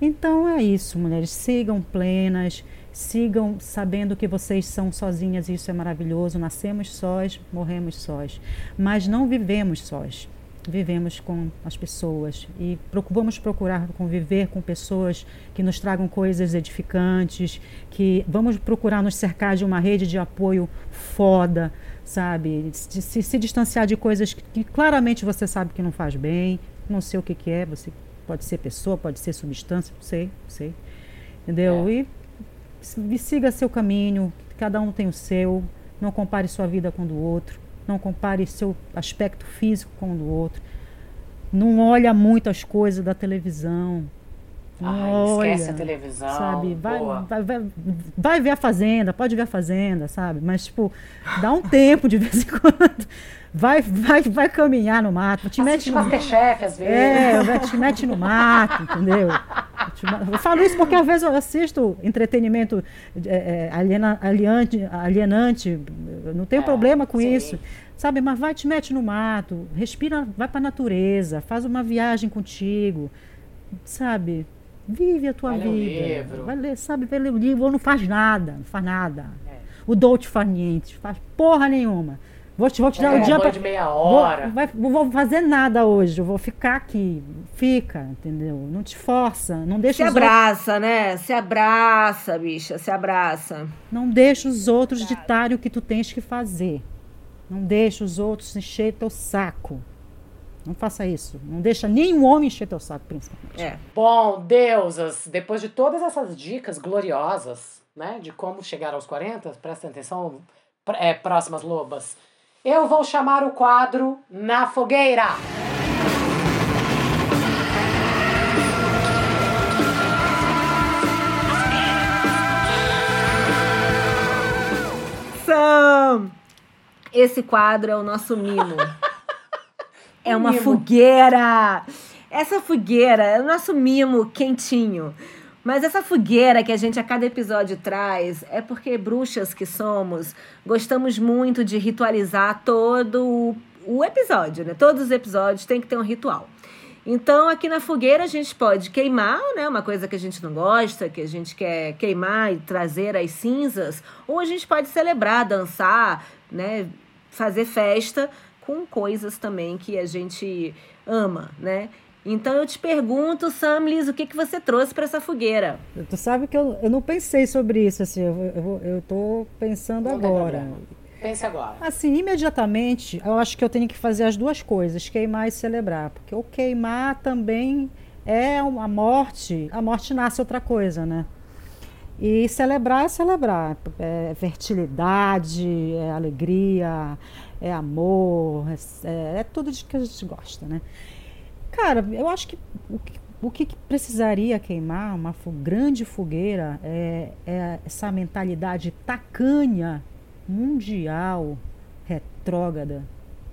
Então é isso, mulheres. Sigam plenas, sigam sabendo que vocês são sozinhas e isso é maravilhoso. Nascemos sós, morremos sós. Mas não vivemos sós. Vivemos com as pessoas e vamos procurar conviver com pessoas que nos tragam coisas edificantes, que vamos procurar nos cercar de uma rede de apoio foda, sabe? Se, se, se distanciar de coisas que, que claramente você sabe que não faz bem, não sei o que, que é, você pode ser pessoa, pode ser substância, não sei, não sei. Entendeu? E e siga seu caminho, cada um tem o seu, não compare sua vida com o do outro, não compare seu aspecto físico com o do outro. Não olha muito as coisas da televisão. Ai, esquece a televisão. Sabe? Vai, vai, vai, vai, ver a Fazenda, pode ver a Fazenda, sabe? Mas, tipo, dá um tempo de vez em quando. Vai, vai, vai caminhar no mato. Te mete no... Masterchef, às vezes. É, te mete no mato, entendeu? Eu falo isso porque às vezes eu assisto entretenimento é, é aliena, alienante, alienante, não tenho é, problema com sim. isso. Sabe, mas vai, te mete no mato, respira, vai para a natureza, faz uma viagem contigo, sabe? Vive a tua vai vida. Ler livro. Vai ler, sabe, vai ler o livro ou não faz nada, não faz nada. É. O Dolce faz niente, faz porra nenhuma. Vou, te, vou tirar é, o dia para de meia hora. Vou, vai, vou fazer nada hoje. Eu vou ficar aqui. Fica, entendeu? Não te força. Não deixa Se abraça, outros... né? Se abraça, bicha. Se abraça. Não deixa os outros ditarem o que tu tens que fazer. Não deixa os outros encher teu saco. Não faça isso. Não deixa nenhum homem encher teu saco, principalmente. É. Bom, deusas, depois de todas essas dicas gloriosas, né, de como chegar aos 40, prestem atenção, é, próximas lobas. Eu vou chamar o quadro Na Fogueira. Sam! Esse quadro é o nosso mimo. é uma mimo. fogueira! Essa fogueira é o nosso mimo quentinho. Mas essa fogueira que a gente a cada episódio traz é porque bruxas que somos, gostamos muito de ritualizar todo o episódio, né? Todos os episódios tem que ter um ritual. Então, aqui na fogueira a gente pode queimar, né? Uma coisa que a gente não gosta, que a gente quer queimar e trazer as cinzas, ou a gente pode celebrar, dançar, né? Fazer festa com coisas também que a gente ama, né? Então eu te pergunto, Samlis, o que, que você trouxe para essa fogueira? Tu sabe que eu, eu não pensei sobre isso, assim, eu, eu, eu tô pensando não agora. Pense agora. Assim, imediatamente, eu acho que eu tenho que fazer as duas coisas, queimar e celebrar. Porque o queimar também é uma morte, a morte nasce outra coisa, né? E celebrar é celebrar. É fertilidade, é alegria, é amor, é, é tudo de que a gente gosta, né? Cara, eu acho que o que, o que precisaria queimar uma grande fogueira é, é essa mentalidade tacanha, mundial, retrógrada,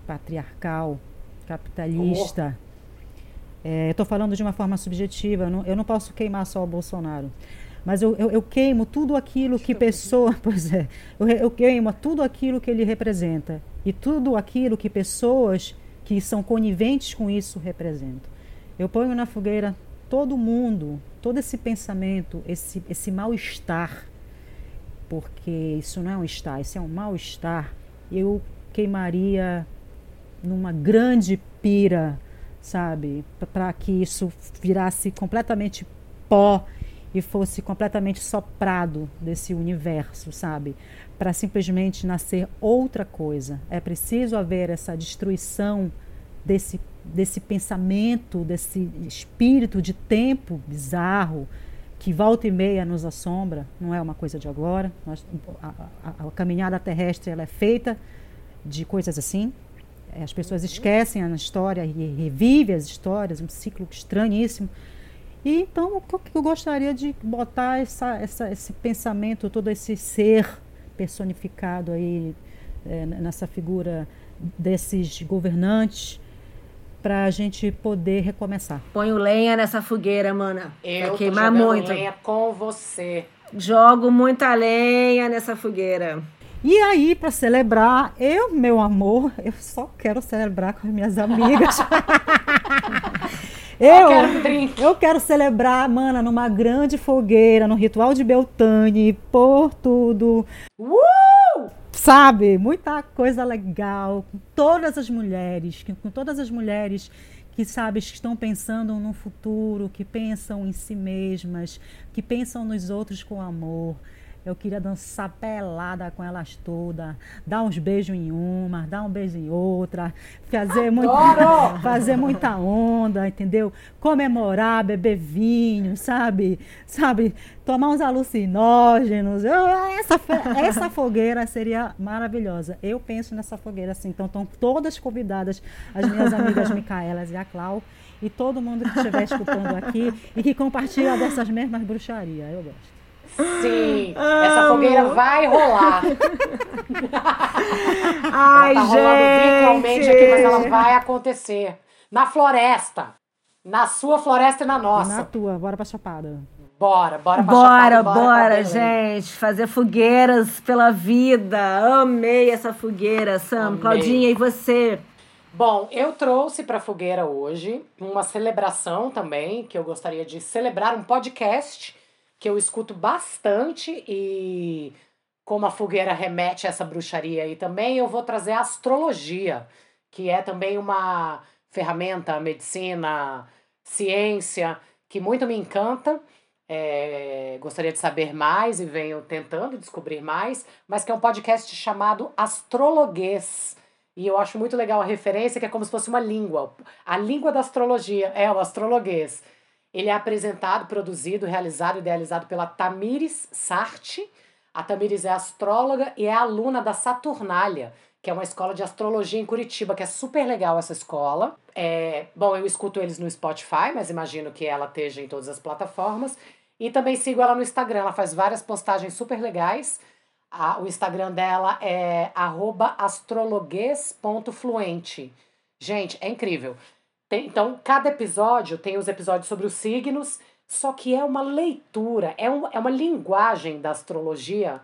patriarcal, capitalista. É, Estou falando de uma forma subjetiva, eu não, eu não posso queimar só o Bolsonaro. Mas eu, eu, eu queimo tudo aquilo que pessoa. Pois é, eu, eu queimo tudo aquilo que ele representa. E tudo aquilo que pessoas que são coniventes com isso representam. Eu ponho na fogueira todo mundo, todo esse pensamento, esse, esse mal-estar, porque isso não é um estar, isso é um mal-estar. Eu queimaria numa grande pira, sabe, para que isso virasse completamente pó e fosse completamente soprado desse universo, sabe? para simplesmente nascer outra coisa. É preciso haver essa destruição desse, desse pensamento, desse espírito de tempo bizarro que volta e meia nos assombra. Não é uma coisa de agora. Nós, a, a, a caminhada terrestre ela é feita de coisas assim. As pessoas esquecem a história e revivem as histórias, um ciclo estranhíssimo. E então eu gostaria de botar essa, essa, esse pensamento, todo esse ser personificado aí é, nessa figura desses governantes para a gente poder recomeçar. Ponho lenha nessa fogueira, mana. Eu queimar muito. lenha com você. Jogo muita lenha nessa fogueira. E aí, para celebrar, eu, meu amor, eu só quero celebrar com as minhas amigas. Eu, eu quero celebrar, mana, numa grande fogueira, no ritual de Beltane, por tudo. Uh! Sabe? Muita coisa legal. Com todas as mulheres, com todas as mulheres que, sabes, que estão pensando no futuro, que pensam em si mesmas, que pensam nos outros com amor. Eu queria dançar pelada com elas todas, dar uns beijos em uma, dar um beijo em outra, fazer, muito, fazer muita onda, entendeu? Comemorar, beber vinho, sabe? Sabe? Tomar uns alucinógenos. Eu, essa, essa fogueira seria maravilhosa. Eu penso nessa fogueira assim. Então estão todas convidadas, as minhas amigas Micaelas e a Clau. e todo mundo que estiver escutando aqui e que compartilha dessas mesmas bruxarias. Eu gosto. Sim, essa fogueira vai rolar. Ai, ela tá gente. rolando virtualmente aqui, mas ela vai acontecer. Na floresta. Na sua floresta e na nossa. Na tua, bora pra Chapada. Bora, bora pra Bora, Chapada, bora, Belém. gente. Fazer fogueiras pela vida. Amei essa fogueira, Sam. Amei. Claudinha, e você? Bom, eu trouxe para fogueira hoje uma celebração também, que eu gostaria de celebrar um podcast que eu escuto bastante e como a fogueira remete a essa bruxaria aí também, eu vou trazer a astrologia, que é também uma ferramenta, medicina, ciência, que muito me encanta. É, gostaria de saber mais e venho tentando descobrir mais, mas que é um podcast chamado Astrologuês. E eu acho muito legal a referência, que é como se fosse uma língua. A língua da astrologia é o astrologuês. Ele é apresentado, produzido, realizado e idealizado pela Tamires Sarti. A Tamires é astróloga e é aluna da Saturnália, que é uma escola de astrologia em Curitiba, que é super legal essa escola. É, bom, eu escuto eles no Spotify, mas imagino que ela esteja em todas as plataformas. E também sigo ela no Instagram, ela faz várias postagens super legais. A- o Instagram dela é arroba astrologuês.fluente. Gente, é incrível. Tem- então, cada episódio tem os episódios sobre os signos, só que é uma leitura, é, um, é uma linguagem da astrologia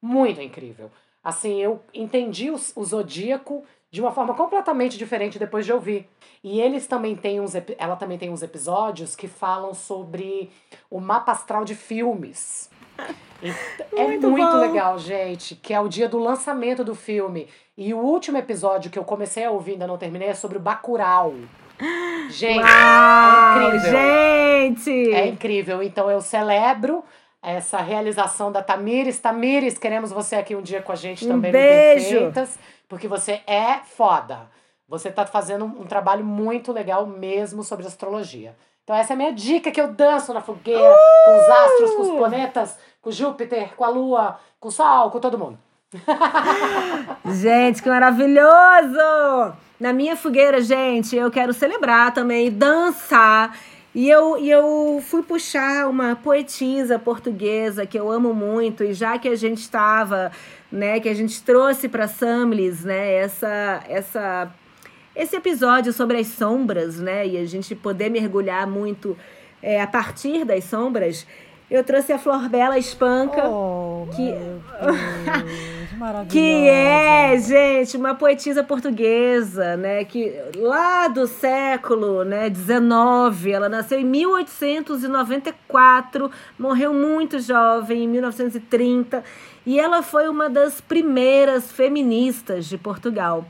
muito incrível. Assim, eu entendi o, o zodíaco de uma forma completamente diferente depois de ouvir. E eles também têm uns, ela também tem uns episódios que falam sobre o mapa astral de filmes. É Muito muito legal, gente, que é o dia do lançamento do filme. E o último episódio que eu comecei a ouvir, ainda não terminei, é sobre o Bacurau. Gente, Uau, é incrível. gente! É incrível. Então eu celebro essa realização da Tamires. Tamires, queremos você aqui um dia com a gente Um também beijo. no Perfeitas, porque você é foda. Você tá fazendo um, um trabalho muito legal mesmo sobre astrologia. Então essa é a minha dica que eu danço na fogueira, com os astros, com os planetas, com Júpiter, com a Lua, com o Sol, com todo mundo. Gente, que maravilhoso! Na minha fogueira, gente, eu quero celebrar também, dançar. E eu, e eu fui puxar uma poetisa portuguesa que eu amo muito, e já que a gente estava, né, que a gente trouxe para Samlis, né, essa, essa, esse episódio sobre as sombras, né, e a gente poder mergulhar muito é, a partir das sombras, eu trouxe a Flor Bela Espanca. Oh, Que- meu Deus, maravilhosa. Que é, gente, uma poetisa portuguesa, né? Que lá do século né, 19, ela nasceu em 1894, morreu muito jovem, em 1930, e ela foi uma das primeiras feministas de Portugal.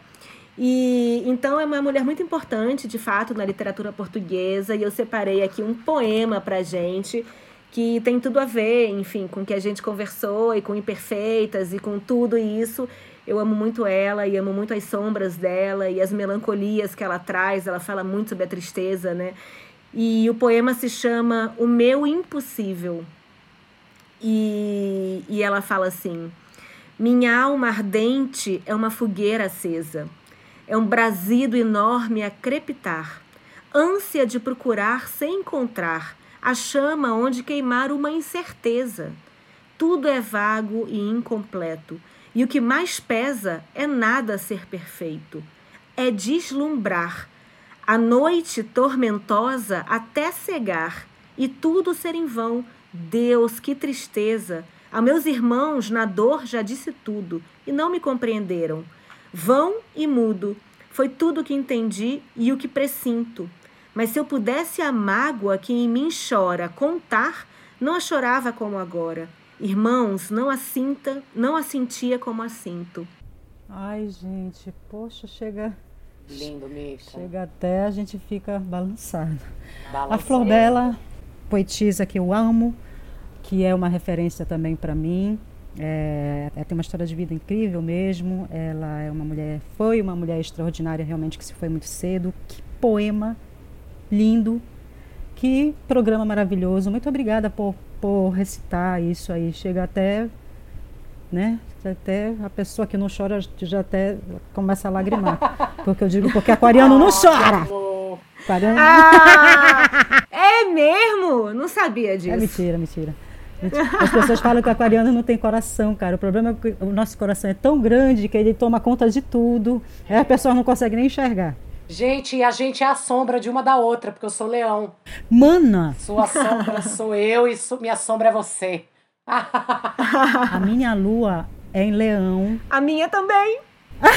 E então é uma mulher muito importante, de fato, na literatura portuguesa, e eu separei aqui um poema pra gente que tem tudo a ver, enfim, com o que a gente conversou e com imperfeitas e com tudo isso. Eu amo muito ela e amo muito as sombras dela e as melancolias que ela traz. Ela fala muito sobre a tristeza, né? E o poema se chama O Meu Impossível. E, e ela fala assim: Minha alma ardente é uma fogueira acesa, é um brasido enorme a crepitar, ânsia de procurar sem encontrar a chama onde queimar uma incerteza. Tudo é vago e incompleto, e o que mais pesa é nada ser perfeito. É deslumbrar, a noite tormentosa até cegar, e tudo ser em vão. Deus, que tristeza! A meus irmãos na dor já disse tudo, e não me compreenderam. Vão e mudo, foi tudo o que entendi e o que presinto. Mas se eu pudesse a mágoa que em mim chora contar, não a chorava como agora. Irmãos, não a sinta, não a sentia como a sinto. Ai, gente, poxa, chega, Lindo, Mica. chega até a gente fica balançado. A. Flor Bela, poetisa que eu amo, que é uma referência também para mim. É, ela tem uma história de vida incrível mesmo. Ela é uma mulher, foi uma mulher extraordinária realmente que se foi muito cedo. Que poema lindo, que programa maravilhoso. Muito obrigada por, por recitar isso aí. Chega até, né? Até a pessoa que não chora já até começa a lagrimar. Porque eu digo, porque aquariano não chora. Aquariano. Ah, é mesmo? Não sabia disso. É mentira, mentira. As pessoas falam que o aquariano não tem coração, cara. O problema é que o nosso coração é tão grande que ele toma conta de tudo. Aí a pessoa não consegue nem enxergar. Gente, e a gente é a sombra de uma da outra, porque eu sou leão. Mana! Sua sombra sou eu e minha sombra é você. A minha lua é em leão. A minha também.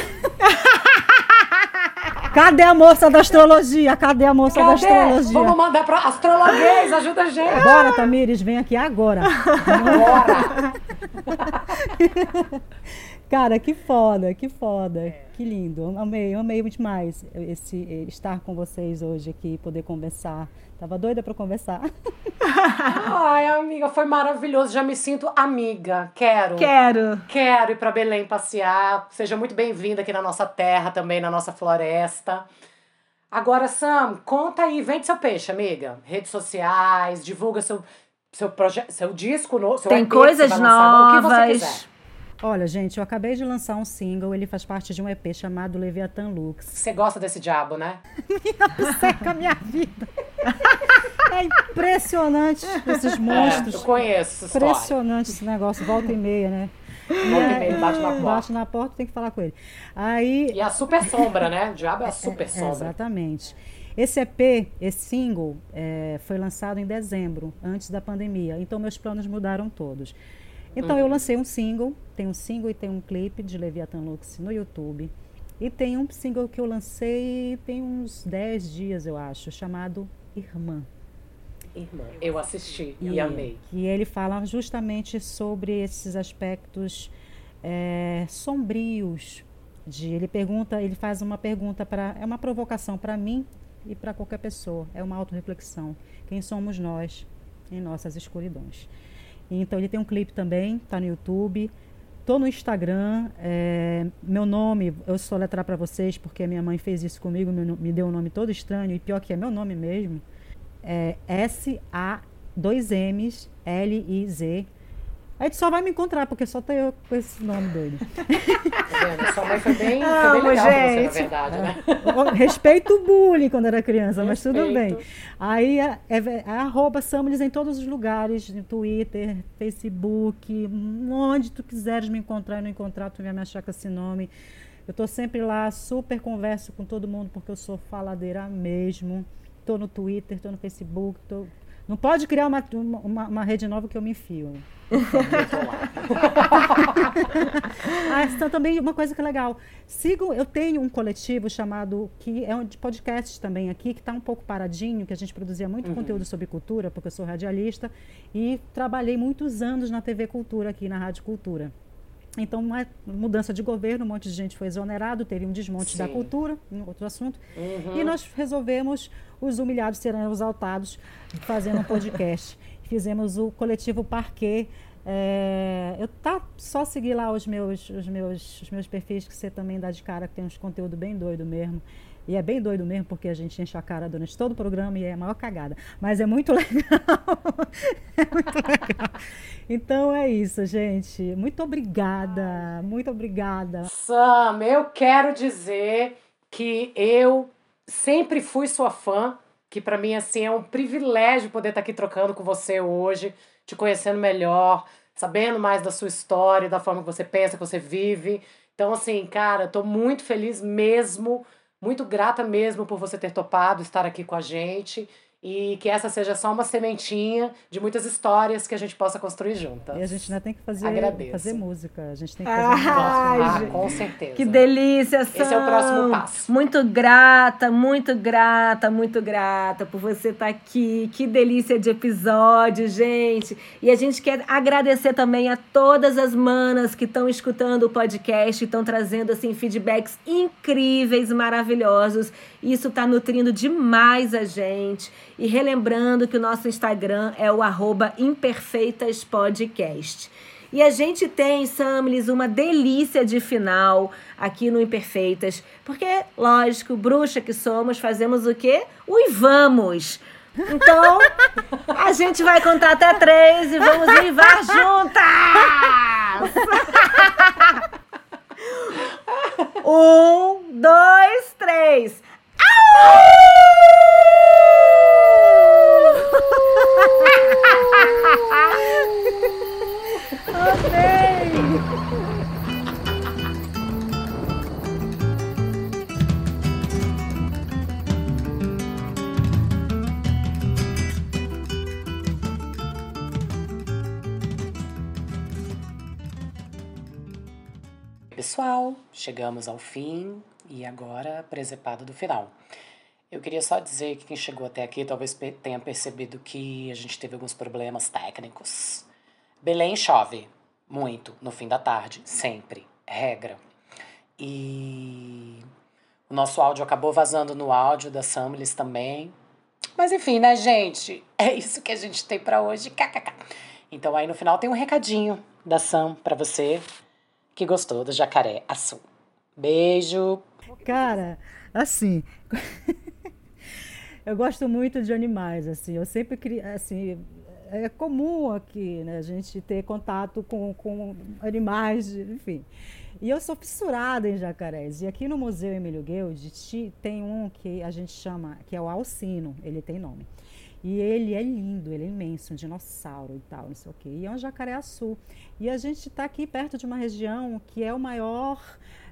Cadê a moça da astrologia? Cadê a moça da Cadê? astrologia? Vamos mandar pra astrologuês, ajuda a gente. Bora, Tamires, vem aqui agora. Bora. Cara, que foda, que foda, que lindo. Amei, amei demais esse eh, estar com vocês hoje aqui, poder conversar. Tava doida para conversar. Ai, amiga, foi maravilhoso. Já me sinto amiga. Quero. Quero. Quero ir para Belém passear. Seja muito bem-vinda aqui na nossa terra, também na nossa floresta. Agora, Sam, conta aí, vende seu peixe, amiga. Redes sociais, divulga seu, seu, proje- seu disco, no, seu Tem EP coisas lançar, o que você novas. quiser. Olha, gente, eu acabei de lançar um single, ele faz parte de um EP chamado Leviathan Lux. Você gosta desse diabo, né? Seca a minha vida. É impressionante esses É, eu monstros. conheço. Impressionante esse negócio, volta e meia, né? Volta e meia, ele bate na porta. Bate na porta, tem que falar com ele. Aí, E a super sombra, né? O diabo é a super É, sombra. exatamente. Esse EP, esse single, é, foi lançado em dezembro, antes da pandemia. Então, meus planos mudaram todos. Então, Uhum. eu lancei um single. Tem um single e tem um clipe de Leviathan Lux no YouTube. E tem um single que eu lancei tem uns 10 dias, eu acho, chamado Irmã. Irmã, eu assisti e, E- amei. E ele fala justamente sobre esses aspectos é, sombrios. De, ele pergunta, ele faz uma pergunta para, é uma provocação para mim e para qualquer pessoa. É uma autorreflexão. Quem somos nós em nossas escuridões? Então ele tem um clipe também, tá no YouTube. Tô no Instagram. é, meu nome, eu sou letrar para vocês porque minha mãe fez isso comigo, me, me deu um nome todo estranho e pior que é meu nome mesmo. É S-A, dois M's, L-I-Z. Aí tu só vai me encontrar, porque só tenho eu com esse nome doido. Tá? Sua mãe foi bem, foi bem legal com você, na gente. verdade, né? Respeito o bullying quando era criança, mas tudo bem. Respeito. Aí é, é, é arroba Samuels em todos os lugares, no Twitter, Facebook, onde tu quiseres me encontrar e não encontrar, tu vai me achar com esse nome. Eu tô sempre lá, super converso com todo mundo, porque eu sou faladeira mesmo. Tô no Twitter, tô no Facebook, tô... Não pode criar uma, uma, uma rede nova que eu me enfio. Ah, então também uma coisa que é legal. Sigam, eu tenho um coletivo chamado, que é um de podcasts também aqui, que está um pouco paradinho, que a gente produzia muito conteúdo sobre cultura, porque eu sou radialista, e trabalhei muitos anos na TV Cultura aqui, na Rádio Cultura. Então, uma mudança de governo, um monte de gente foi exonerado, teve um desmonte da Sim. cultura, um outro assunto. Uhum. E nós resolvemos os humilhados serão exaltados, fazendo um podcast. Fizemos o coletivo Parquet. É, eu tá só seguir lá os meus, os meus, os meus perfis que você também dá de cara, que tem uns conteúdo bem doido mesmo. E é bem doido mesmo, porque a gente enche a cara durante todo o programa e é a maior cagada. Mas é muito legal. é muito legal. Então é isso, gente. Muito obrigada. Muito obrigada. Sam, eu quero dizer que eu sempre fui sua fã, que pra mim assim é um privilégio poder estar aqui trocando com você hoje, te conhecendo melhor, sabendo mais da sua história, da forma que você pensa, que você vive. Então assim, cara, tô muito feliz mesmo, muito grata mesmo por você ter topado estar aqui com a gente. E que essa seja só uma sementinha de muitas histórias que a gente possa construir juntas. E a gente ainda tem que fazer, Agradeço. fazer música. A gente tem que Ah, fazer música. Ai, Ah, gente. com certeza. Que delícia, Sam. Esse é o próximo passo. Muito grata, muito grata, muito grata por você estar aqui. Que delícia de episódio, gente. E a gente quer agradecer também a todas as manas que estão escutando o podcast, estão trazendo assim feedbacks incríveis, maravilhosos. Isso está nutrindo demais a gente. E relembrando que o nosso Instagram é o imperfeitaspodcast. E a gente tem, Samlis, uma delícia de final aqui no Imperfeitas. Porque, lógico, bruxa que somos, fazemos o quê? Uivamos! Então, a gente vai contar até três e vamos uivar juntas! Um, dois, três! Au! Amei! Pessoal, chegamos ao fim e agora a do final. Eu queria só dizer que quem chegou até aqui talvez tenha percebido que a gente teve alguns problemas técnicos. Belém chove muito no fim da tarde, sempre, regra. E o nosso áudio acabou vazando no áudio da Samlis também. Mas enfim, né, gente? É isso que a gente tem para hoje. KKK. Então aí no final tem um recadinho da Sam para você que gostou do jacaré azul. Beijo. Cara, assim, eu gosto muito de animais, assim. Eu sempre queria, assim, é comum aqui, né, a gente ter contato com, com animais, enfim. E eu sou fissurada em jacarés. E aqui no Museu Emílio Guild tem um que a gente chama, que é o alcino, ele tem nome. E ele é lindo, ele é imenso, um dinossauro e tal, não sei o quê. E é um jacaré-açu. E a gente está aqui perto de uma região que é o maior,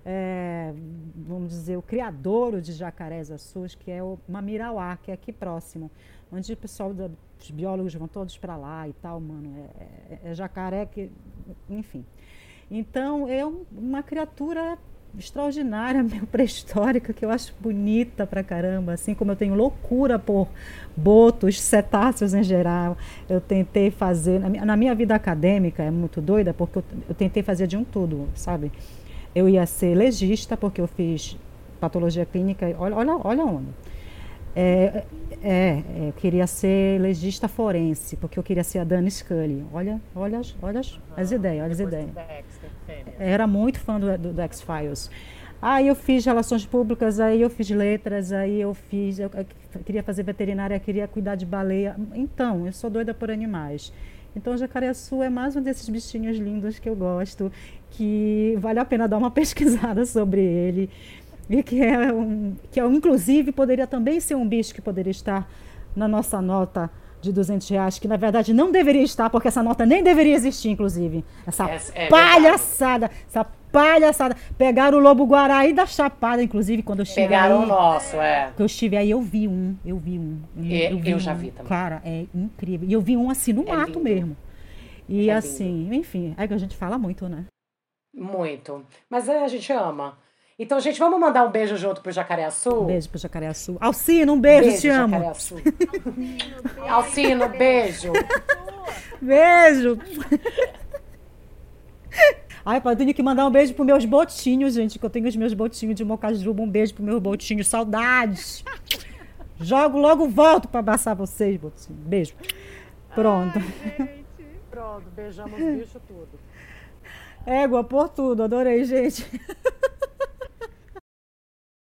é, vamos dizer, o criador de jacarés azuis, que é o Mamirauá, que é aqui próximo. Onde o pessoal, da, os biólogos vão todos para lá e tal, mano. É, é, é jacaré que, enfim. Então, é um, uma criatura extraordinária, pré-histórica, que eu acho bonita pra caramba, assim como eu tenho loucura por botos, cetáceos em geral. Eu tentei fazer, na minha vida acadêmica, é muito doida, porque eu, eu tentei fazer de um tudo, sabe? Eu ia ser legista, porque eu fiz patologia clínica, olha, olha, olha onde. É, é, é, eu queria ser legista forense, porque eu queria ser a Dani Scully. Olha, olha, olha as, as ideias, olha as ideias. Era muito fã do, do, do X-Files. Aí eu fiz relações públicas, aí eu fiz letras, aí eu fiz. Eu, eu queria fazer veterinária, queria cuidar de baleia. Então, eu sou doida por animais. Então, o jacaré-açu é mais um desses bichinhos lindos que eu gosto, que vale a pena dar uma pesquisada sobre ele. E que é um, que é, inclusive poderia também ser um bicho que poderia estar na nossa nota de 200 reais, que na verdade não deveria estar, porque essa nota nem deveria existir, inclusive. Essa é, é palhaçada, verdade. essa palhaçada. Pegaram o lobo guará da Chapada, inclusive, quando eu estive Pegaram aí. o nosso, é. Que eu estive aí, eu vi um, eu vi um. Eu, eu, vi eu um. já vi também. Cara, é incrível. E eu vi um assim no é mato lindo. mesmo. E é assim, enfim, é que a gente fala muito, né? Muito. Mas é, a gente ama. Então, gente, vamos mandar um beijo junto pro Jacaré? Um beijo pro Jacaré Sul. Alcino, um beijo, beijo te amo. Alcino, beijo. beijo. Ai, eu tenho que mandar um beijo pros meus botinhos, gente, que eu tenho os meus botinhos de mocajuba. Um beijo pros meus botinhos. Saudades. Jogo, logo volto pra abraçar vocês, botinhos. Beijo. Pronto. Ai, Pronto, beijamos o bicho tudo. Égua por tudo. Adorei, gente.